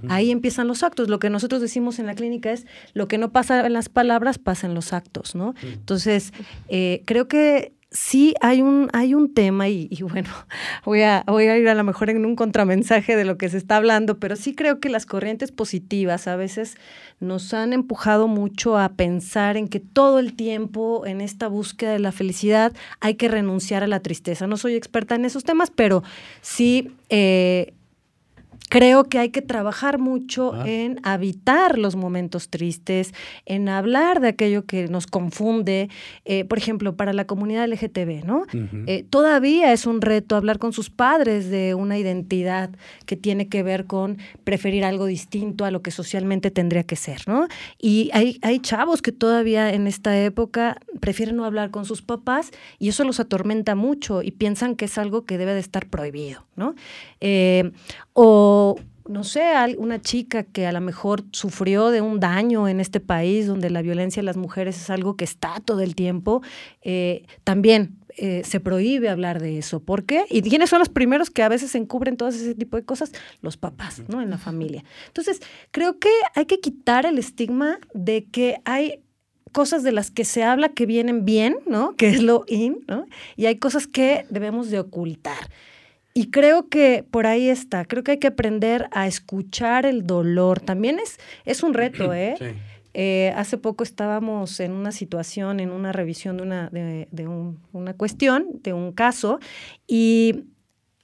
ahí empiezan los actos. Lo que nosotros decimos en la clínica es lo que no pasa en las palabras pasa en los actos, ¿no? Entonces, eh, creo que sí hay un, hay un tema, y, bueno, voy a, voy a ir a lo mejor en un contramensaje de lo que se está hablando, pero sí creo que las corrientes positivas a veces nos han empujado mucho a pensar en que todo el tiempo en esta búsqueda de la felicidad hay que renunciar a la tristeza. No soy experta en esos temas, pero sí eh, creo que hay que trabajar mucho ah. en habitar los momentos tristes, en hablar de aquello que nos confunde. Eh, por ejemplo, para la comunidad LGTB, ¿no? Eh, todavía es un reto hablar con sus padres de una identidad que tiene que ver con preferir algo distinto a lo que socialmente tendría que ser, ¿no? Y hay, hay chavos que todavía en esta época prefieren no hablar con sus papás y eso los atormenta mucho y piensan que es algo que debe de estar prohibido, ¿no? Eh, o no sé, una chica que a lo mejor sufrió de un daño en este país donde la violencia a las mujeres es algo que está todo el tiempo, eh, también eh, se prohíbe hablar de eso. ¿Por qué? ¿Y quiénes son los primeros que a veces encubren todo ese tipo de cosas? Los papás, ¿no? En la familia. Entonces, creo que hay que quitar el estigma de que hay cosas de las que se habla que vienen bien, ¿no? Que es lo in, ¿no? Y hay cosas que debemos de ocultar. Y creo que por ahí está, creo que hay que aprender a escuchar el dolor. También es, es un reto, ¿eh? ¿eh? hace poco estábamos en una situación, en una revisión de una, de, de un, una cuestión, de un caso, y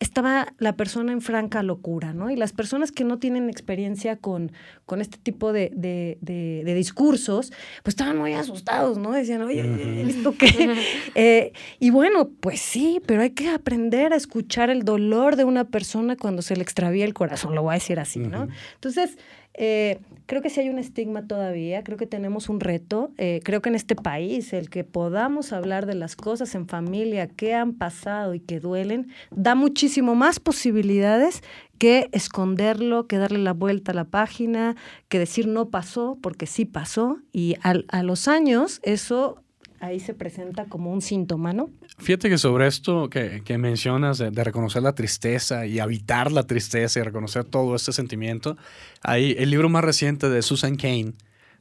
estaba la persona en franca locura, ¿no? Y las personas que no tienen experiencia con, con este tipo de, de, discursos, pues estaban muy asustados, ¿no? Decían, oye, ¿esto qué? Eh, y bueno, pues sí, pero hay que aprender a escuchar el dolor de una persona cuando se le extravía el corazón, lo voy a decir así, ¿no? Entonces, eh, creo que sí hay un estigma todavía, creo que tenemos un reto, eh, creo que en este país el que podamos hablar de las cosas en familia que han pasado y que duelen, da muchísimo más posibilidades que esconderlo, que darle la vuelta a la página, que decir no pasó porque sí pasó y a los años eso ahí se presenta como un síntoma, ¿no? Fíjate que sobre esto que, mencionas de, reconocer la tristeza y habitar la tristeza y reconocer todo este sentimiento, hay el libro más reciente de Susan Kane,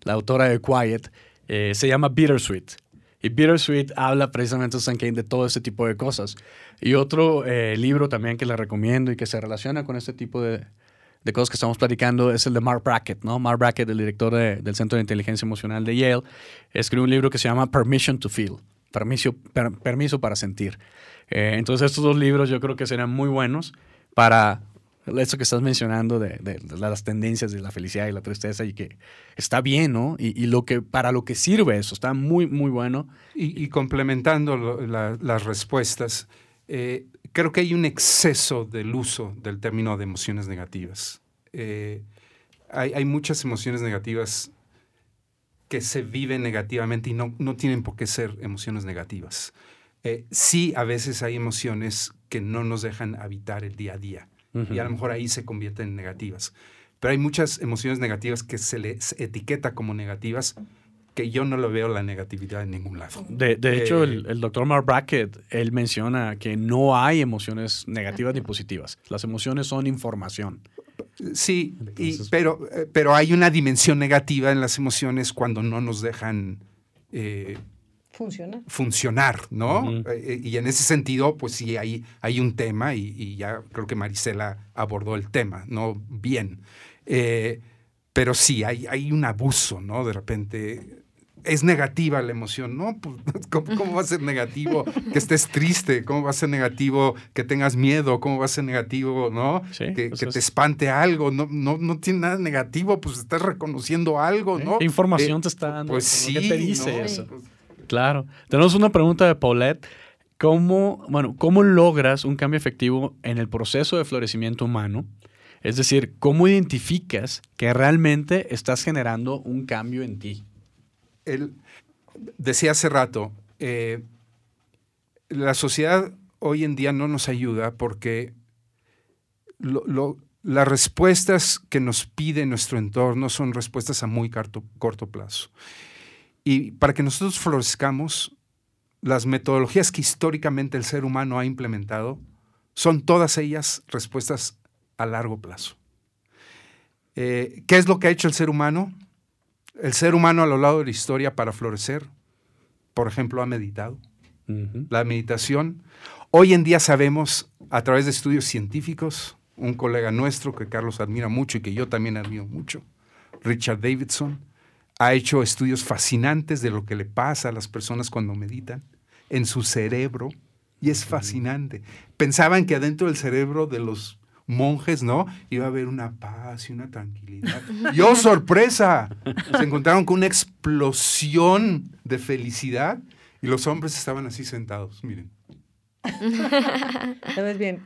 la autora de Quiet, eh, se llama Bittersweet. Y Bittersweet habla precisamente Susan Kane de todo este tipo de cosas. Y otro eh, libro también que le recomiendo y que se relaciona con este tipo de, de cosas que estamos platicando es el de Mark Brackett, ¿no? Mark Brackett, el director del Centro de Inteligencia Emocional de Yale, escribió un libro que se llama Permission to Feel, permiso, permiso para sentir. Eh, entonces estos dos libros yo creo que serán muy buenos para eso que estás mencionando de, las tendencias de la felicidad y la tristeza y que está bien, ¿no? Y, lo que, para lo que sirve eso, está muy, muy bueno. Y, complementando las respuestas, eh, creo que hay un exceso del uso del término de emociones negativas. Eh, hay, muchas emociones negativas que se viven negativamente y no, no tienen por qué ser emociones negativas. Eh, sí, a veces hay emociones que no nos dejan habitar el día a día y a lo mejor ahí se convierten en negativas. Pero hay muchas emociones negativas que se les etiqueta como negativas que yo no lo veo la negatividad en ningún lado. De, hecho, el, eh, doctor Mark Brackett, él menciona que no hay emociones negativas ni positivas. Las emociones son información. Sí, pero, eh, pero hay una dimensión negativa en las emociones cuando no nos dejan... Eh, funcionar. Funcionar, ¿no? y en ese sentido, pues sí, hay, hay un tema y, ya creo que Marisela abordó el tema, ¿no? Bien. pero sí, hay, hay un abuso, ¿no? De repente es negativa la emoción, ¿no? Pues, ¿cómo, va a ser negativo que estés triste? ¿Cómo va a ser negativo que tengas miedo? ¿Cómo va a ser negativo, ¿no? que, pues te espante algo. No, no, no tiene nada negativo, pues estás reconociendo algo, ¿no? ¿Qué información te está dando? Pues sí. ¿Qué te dice eso? Claro. Tenemos una pregunta de Paulette. ¿Cómo, bueno, ¿Cómo logras un cambio efectivo en el proceso de florecimiento humano? Es decir, ¿cómo identificas que realmente estás generando un cambio en ti? Él decía hace rato, eh, la sociedad hoy en día no nos ayuda porque las respuestas que nos pide nuestro entorno son respuestas a muy corto, corto plazo. Y para que nosotros florezcamos, las metodologías que históricamente el ser humano ha implementado son todas ellas respuestas a largo plazo. Eh, ¿Qué es lo que ha hecho el ser humano? El ser humano a lo largo de la historia para florecer, por ejemplo, ha meditado. La meditación. Hoy en día sabemos, a través de estudios científicos, un colega nuestro que Carlos admira mucho y que yo también admiro mucho, Richard Davidson, ha hecho estudios fascinantes de lo que le pasa a las personas cuando meditan en su cerebro y es fascinante. Pensaban que adentro del cerebro de los monjes, ¿no? Iba a haber una paz y una tranquilidad. Y ¡oh, sorpresa! Se encontraron con una explosión de felicidad y los hombres estaban así sentados, miren. ¿Te ves bien?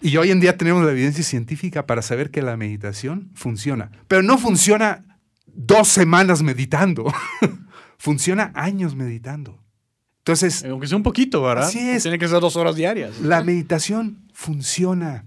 Y hoy en día tenemos la evidencia científica para saber que la meditación funciona. Pero no funciona dos semanas meditando. funciona años meditando. Entonces, Eh, Aunque sea un poquito, ¿verdad? Así es. Tiene que ser dos horas diarias. la meditación funciona.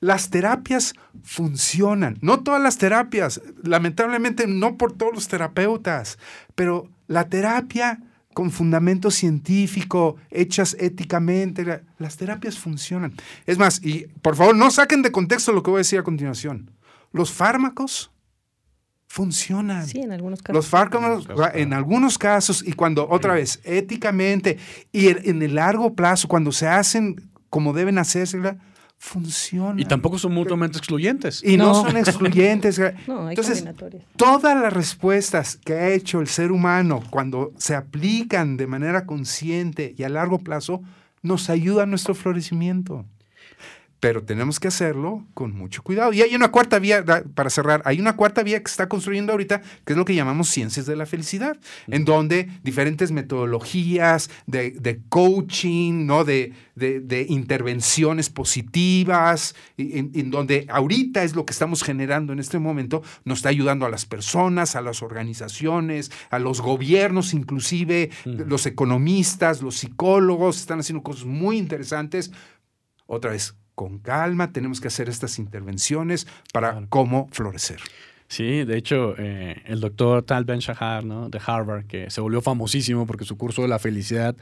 Las terapias funcionan. No todas las terapias, lamentablemente no por todos los terapeutas, pero la terapia con fundamento científico, hechas éticamente, la- las terapias funcionan. Es más, y por favor no saquen de contexto lo que voy a decir a continuación. Los fármacos funcionan. Sí, en algunos casos. Los fármacos, En algunos casos, en claro. algunos casos, y cuando otra vez, éticamente, y en, en el largo plazo, cuando se hacen como deben hacerse, funciona. Y tampoco son mutuamente excluyentes. Y no, No. son excluyentes. No, hay Entonces, todas las respuestas que ha hecho el ser humano cuando se aplican de manera consciente y a largo plazo, nos ayudan a nuestro florecimiento. Pero tenemos que hacerlo con mucho cuidado. Y hay una cuarta vía, para cerrar, hay una cuarta vía que está construyendo ahorita, que es lo que llamamos ciencias de la felicidad, en donde diferentes metodologías de, de coaching, ¿no? de, de- de intervenciones positivas, en donde ahorita es lo que estamos generando en este momento, nos está ayudando a las personas, a las organizaciones, a los gobiernos inclusive, los economistas, los psicólogos, están haciendo cosas muy interesantes. Otra vez, con calma, tenemos que hacer estas intervenciones para Claro. cómo florecer. Sí, de hecho, eh, el doctor Tal Ben Shahar, ¿no? de Harvard, que se volvió famosísimo porque su curso de la felicidad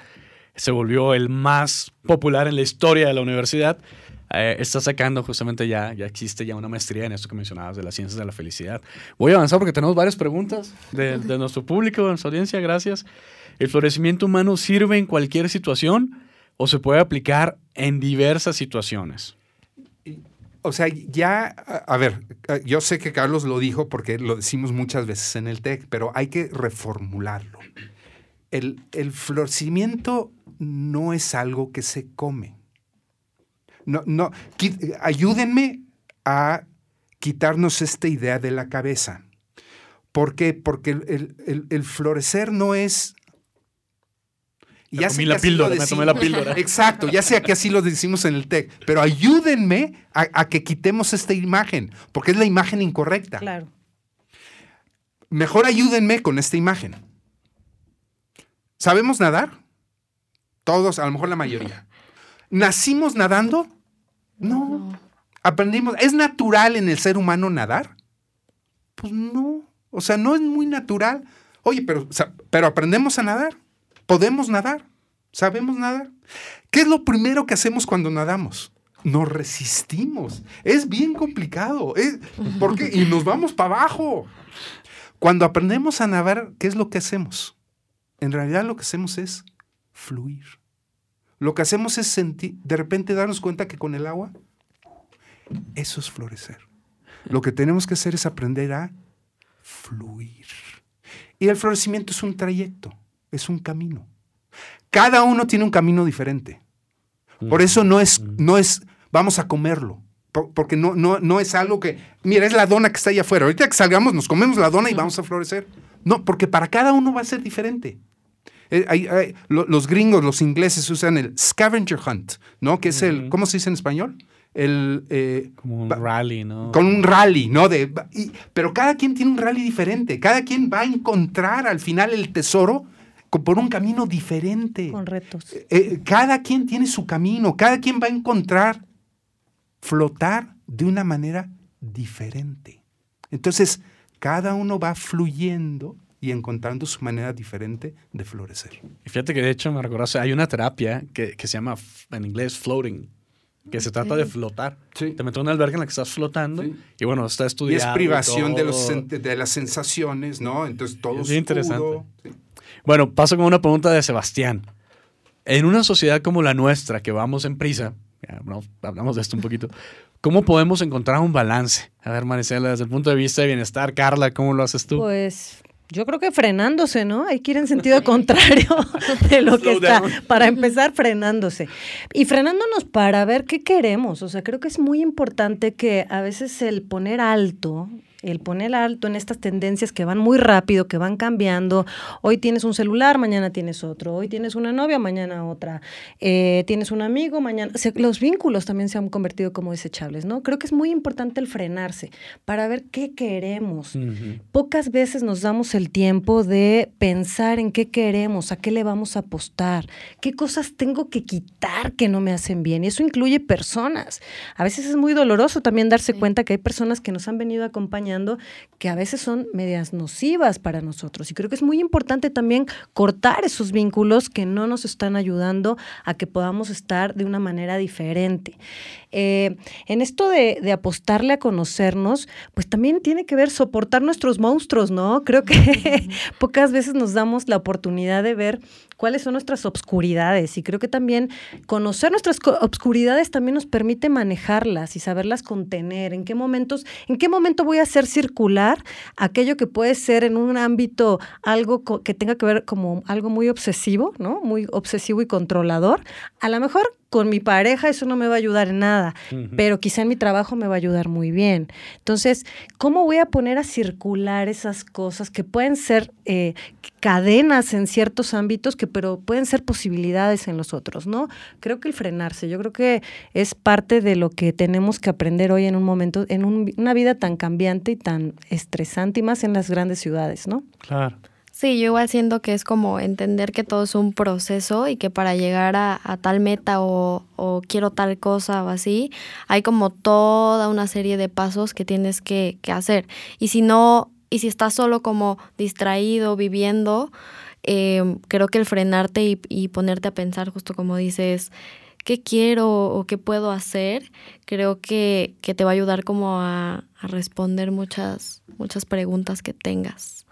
se volvió el más popular en la historia de la universidad, eh, está sacando justamente ya, ya existe ya una maestría en esto que mencionabas de las ciencias de la felicidad. Voy a avanzar porque tenemos varias preguntas de, de nuestro público, de nuestra audiencia, gracias. ¿El florecimiento humano sirve en cualquier situación o se puede aplicar en diversas situaciones? O sea, ya, a, ver, eh, yo sé que Carlos lo dijo porque lo decimos muchas veces en el TEC, pero hay que reformularlo. El, el florecimiento no es algo que se come. No, no, ayúdenme a quitarnos esta idea de la cabeza. ¿Por qué? Porque el- el florecer no es... y Me ya comí sé que la así lo píldora, me tomé la píldora. Exacto, ya sea que así lo decimos en el TEC, pero ayúdenme a, a que quitemos esta imagen, porque es la imagen incorrecta. Claro. Mejor ayúdenme con esta imagen. ¿Sabemos nadar? Todos, a lo mejor la mayoría. ¿Nacimos nadando? No. ¿Aprendimos? ¿Es natural en el ser humano nadar? Pues no. O sea, no es muy natural. Oye, pero, o sea, pero aprendemos a nadar. Podemos nadar. Sabemos nadar. ¿Qué es lo primero que hacemos cuando nadamos? Nos resistimos. Es bien complicado. Es, ¿Por qué? Y nos vamos para abajo. Cuando aprendemos a nadar, ¿qué es lo que hacemos? En realidad lo que hacemos es fluir. Lo que hacemos es sentir, de repente darnos cuenta que con el agua, eso es florecer. Lo que tenemos que hacer es aprender a fluir. Y el florecimiento es un trayecto, es un camino. Cada uno tiene un camino diferente. Por eso no es, no es vamos a comerlo. Por- porque no, no, no es algo que, mira, es la dona que está allá afuera. Ahorita que salgamos, nos comemos la dona y vamos a florecer. No, porque para cada uno va a ser diferente. Eh, hay- hay- lo- los gringos, los ingleses usan el scavenger hunt, ¿no? Que es el, ¿cómo se dice en español? El, eh, Como un rally, ¿no? con un rally, ¿no? De, y- pero cada quien tiene un rally diferente. Cada quien va a encontrar al final el tesoro por un camino diferente. Con retos. Eh, cada quien tiene su camino, cada quien va a encontrar flotar de una manera diferente. Entonces, cada uno va fluyendo y encontrando su manera diferente de florecer. Y fíjate que de hecho me recordaste, hay una terapia que, que se llama en inglés floating, que se trata de flotar. Sí. Te metes en una alberca en la que estás flotando Sí. y bueno, está Y estudiando. es privación de, los, de las sensaciones, ¿no? Entonces todo Es bien interesante. Sí. Bueno, paso con una pregunta de Sebastián. En una sociedad como la nuestra, que vamos en prisa, hablamos de esto un poquito, ¿cómo podemos encontrar un balance? A ver, Maricela, desde el punto de vista de bienestar, Carla, ¿cómo lo haces tú? Pues yo creo que frenándose, ¿no? Hay que ir en sentido contrario de lo que está. Para empezar, frenándose. Y frenándonos para ver qué queremos. O sea, creo que es muy importante que a veces el poner alto el poner alto en estas tendencias que van muy rápido, que van cambiando. Hoy tienes un celular, mañana tienes otro. Hoy tienes una novia, mañana otra. Eh, tienes un amigo, mañana... los vínculos también se han convertido como desechables, ¿no? Creo que es muy importante el frenarse para ver qué queremos. Pocas veces nos damos el tiempo de pensar en qué queremos, a qué le vamos a apostar, qué cosas tengo que quitar que no me hacen bien. Y eso incluye personas. A veces es muy doloroso también darse cuenta que hay personas que nos han venido acompañando que a veces son medias nocivas para nosotros. Y creo que es muy importante también cortar esos vínculos que no nos están ayudando a que podamos estar de una manera diferente. Eh, en esto de, apostarle a conocernos, pues también tiene que ver soportar nuestros monstruos, ¿no? Creo que pocas veces nos damos la oportunidad de ver cuáles son nuestras obscuridades y creo que también conocer nuestras obscuridades también nos permite manejarlas y saberlas contener, en qué momentos, en qué momento voy a hacer circular aquello que puede ser en un ámbito algo que tenga que ver como algo muy obsesivo, ¿no? Muy obsesivo y controlador. A lo mejor con mi pareja eso no me va a ayudar en nada, pero quizá en mi trabajo me va a ayudar muy bien. Entonces, ¿cómo voy a poner a circular esas cosas que pueden ser eh, cadenas en ciertos ámbitos, que pero pueden ser posibilidades en los otros, ¿no? Creo que el frenarse, yo creo que es parte de lo que tenemos que aprender hoy en un momento, en una vida tan cambiante y tan estresante, y más en las grandes ciudades, ¿no? Claro. Sí, yo igual siento que es como entender que todo es un proceso y que para llegar a, tal meta o, quiero tal cosa o así, hay como toda una serie de pasos que tienes que, hacer. Y si no, y si estás solo como distraído, viviendo, em, creo que el frenarte y, y ponerte a pensar, justo como dices, qué quiero o qué puedo hacer, creo que, que te va a ayudar como a, a responder muchas, muchas preguntas que tengas.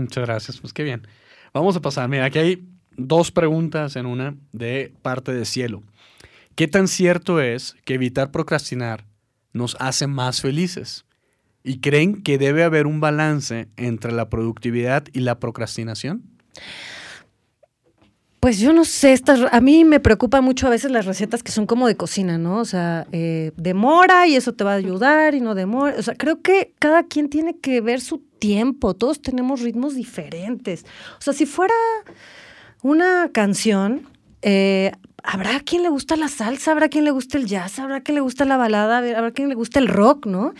Muchas gracias, pues qué bien. Vamos a pasar, mira, aquí hay dos preguntas en una de parte de cielo. ¿Qué tan cierto es que evitar procrastinar nos hace más felices? ¿Y creen que debe haber un balance entre la productividad y la procrastinación? Pues yo no sé, estas, a mí me preocupan mucho a veces las recetas que son como de cocina, ¿no? O sea, eh, demora y eso te va a ayudar y no demora. O sea, creo que cada quien tiene que ver su tiempo, todos tenemos ritmos diferentes. O sea, si fuera una canción, eh, habrá quien le gusta la salsa, habrá quien le gusta el jazz, habrá quien le gusta la balada, habrá quien le gusta el rock, ¿no?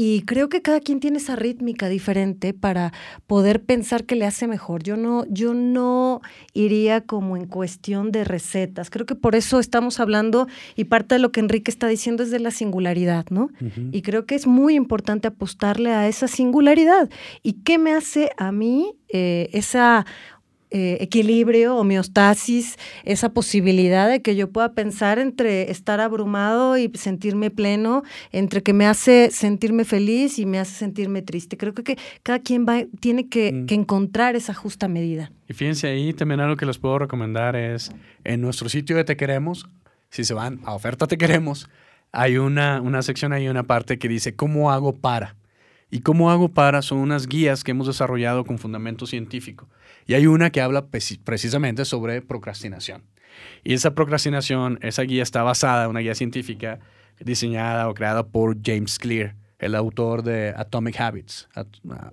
Y creo que cada quien tiene esa rítmica diferente para poder pensar que le hace mejor. Yo no, yo no iría como en cuestión de recetas. Creo que por eso estamos hablando y parte de lo que Enrique está diciendo es de la singularidad, ¿no? Y creo que es muy importante apostarle a esa singularidad. ¿Y qué me hace a mí eh, esa eh, equilibrio, homeostasis, esa posibilidad de que yo pueda pensar entre estar abrumado y sentirme pleno, entre que me hace sentirme feliz y me hace sentirme triste. Creo que, cada quien va, tiene mm. que, encontrar esa justa medida. Y fíjense ahí, también algo que les puedo recomendar es en nuestro sitio de Te Queremos, si se van a Oferta Te Queremos, hay una, una sección ahí, una parte que dice, ¿cómo hago para? Y cómo hago para son unas guías que hemos desarrollado con fundamento científico. Y hay una que habla precisamente sobre procrastinación. Y esa procrastinación, esa guía está basada en una guía científica diseñada o creada por James Clear, el autor de Atomic Habits,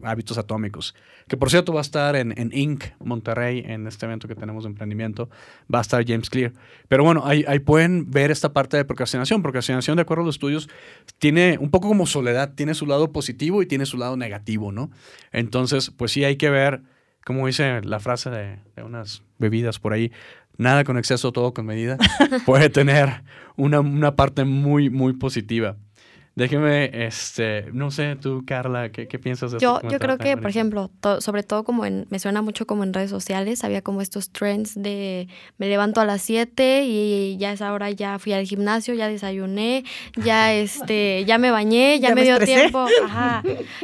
hábitos atómicos, que por cierto va a estar en, en Inc. Monterrey, en este evento que tenemos de emprendimiento, va a estar James Clear. Pero bueno, ahí, ahí pueden ver esta parte de procrastinación. Procrastinación, de acuerdo a los estudios, tiene un poco como soledad, tiene su lado positivo y tiene su lado negativo, ¿no? Entonces, pues sí hay que ver como dice la frase de, unas bebidas por ahí, nada con exceso, todo con medida, puede tener una, parte muy, muy positiva. Déjeme, este, no sé, tú, Carla, ¿qué, qué piensas de Yo, esto? yo creo que, por ejemplo, to- sobre todo como en, me suena mucho como en redes sociales, había como estos trends de me levanto a las 7 y ya es ahora, ya fui al gimnasio, ya desayuné, ya este, ya me bañé, ya, Ya me, me dio estresé. tiempo, ajá,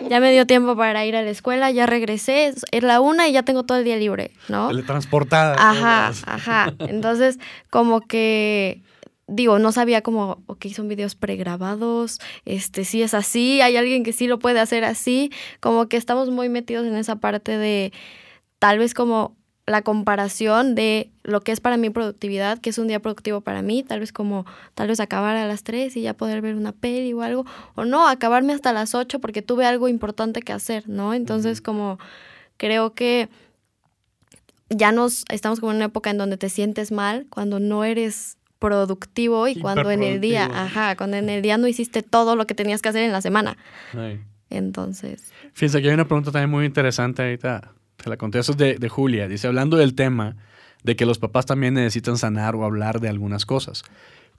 ya me dio tiempo para ir a la escuela, ya regresé, es es la una y ya tengo todo el día libre, ¿no? Teletransportada. Ajá, ajá. Entonces, como que digo, no sabía como, ok, son videos pregrabados, este, sí es así, hay alguien que sí lo puede hacer así, como que estamos muy metidos en esa parte de tal vez como la comparación de lo que es para mí productividad, que es un día productivo para mí, tal vez como, tal vez acabar a las 3 y ya poder ver una peli o algo, o no, acabarme hasta las 8 porque tuve algo importante que hacer, ¿no? Entonces, como creo que ya nos estamos como en una época en donde te sientes mal cuando no eres productivo y cuando en el día, ajá, cuando en el día no hiciste todo lo que tenías que hacer en la semana. Ay. Entonces, Fíjense, aquí hay una pregunta también muy interesante ahorita. Te la contesto es de, de Julia. Dice, hablando del tema de que los papás también necesitan sanar o hablar de algunas cosas.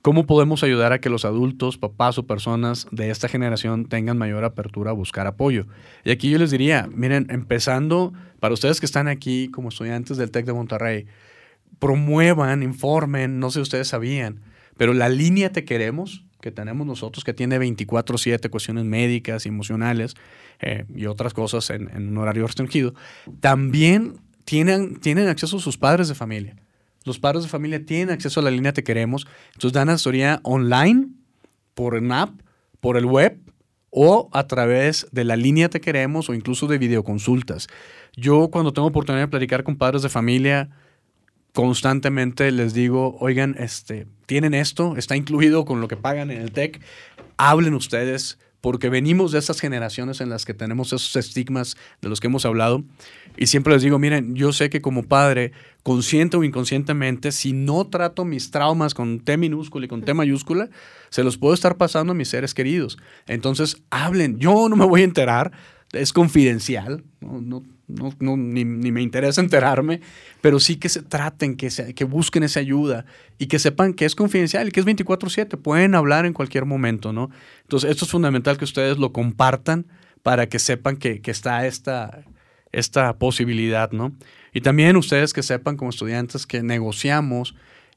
¿Cómo podemos ayudar a que los adultos, papás o personas de esta generación tengan mayor apertura a buscar apoyo? Y aquí yo les diría, miren, empezando, para ustedes que están aquí como estudiantes del TEC de Monterrey, promuevan, informen, no sé si ustedes sabían, pero la línea Te Queremos que tenemos nosotros, que tiene 24/7 cuestiones médicas emocionales eh, y otras cosas en, un horario restringido, también tienen, tienen acceso a sus padres de familia. Los padres de familia tienen acceso a la línea Te Queremos, entonces dan asesoría online, por una app, por el web o a través de la línea Te Queremos o incluso de videoconsultas. Yo cuando tengo oportunidad de platicar con padres de familia, constantemente les digo, oigan, este, tienen esto, está incluido con lo que pagan en el TEC, hablen ustedes, porque venimos de esas generaciones en las que tenemos esos estigmas de los que hemos hablado, y siempre les digo, miren, yo sé que como padre, consciente o inconscientemente, si no trato mis traumas con T minúscula y con T mayúscula, se los puedo estar pasando a mis seres queridos. Entonces, hablen, yo no me voy a enterar, es confidencial, no, no, no, no, ni, ni, me interesa enterarme, pero sí que se traten, que, se, que busquen esa ayuda y que sepan que es confidencial que es 24/7, pueden hablar en cualquier momento, ¿no? Entonces, esto es fundamental que ustedes lo compartan para que sepan que, que está esta, esta posibilidad, ¿no? Y también ustedes que sepan como estudiantes que negociamos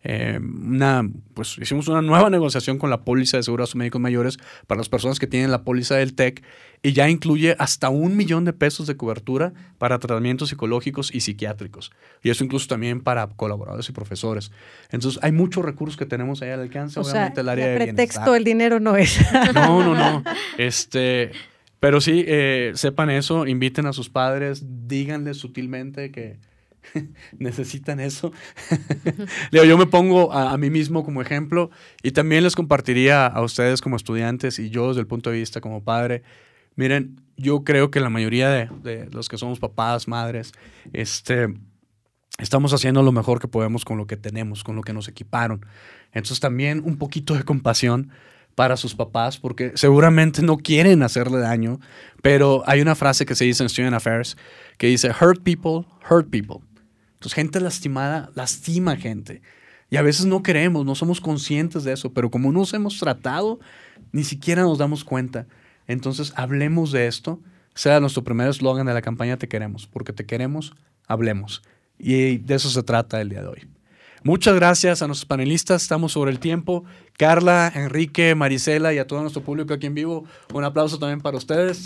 eh, una, pues hicimos una nueva negociación con la póliza de seguros médicos mayores para las personas que tienen la póliza del TEC y ya incluye hasta un millón de pesos de cobertura para tratamientos psicológicos y psiquiátricos. Y eso incluso también para colaboradores y profesores. Entonces, hay muchos recursos que tenemos ahí al alcance. O obviamente sea, el área el de pretexto, el dinero no es. No, no, no. Este, pero sí, eh, sepan eso, inviten a sus padres, díganles sutilmente que necesitan eso. Leo, yo me pongo a, a, mí mismo como ejemplo y también les compartiría a ustedes como estudiantes y yo desde el punto de vista como padre. Miren, yo creo que la mayoría de, de los que somos papás, madres, este, estamos haciendo lo mejor que podemos con lo que tenemos, con lo que nos equiparon. Entonces también un poquito de compasión para sus papás, porque seguramente no quieren hacerle daño, pero hay una frase que se dice en Student Affairs que dice, hurt people, hurt people. Entonces, gente lastimada lastima gente. Y a veces no queremos, no somos conscientes de eso, pero como nos hemos tratado, ni siquiera nos damos cuenta. Entonces, hablemos de esto. Sea nuestro primer eslogan de la campaña Te queremos, porque te queremos, hablemos. Y de eso se trata el día de hoy. Muchas gracias a nuestros panelistas, estamos sobre el tiempo. Carla, Enrique, Marisela y a todo nuestro público aquí en vivo, un aplauso también para ustedes.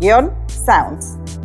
tech-sounds.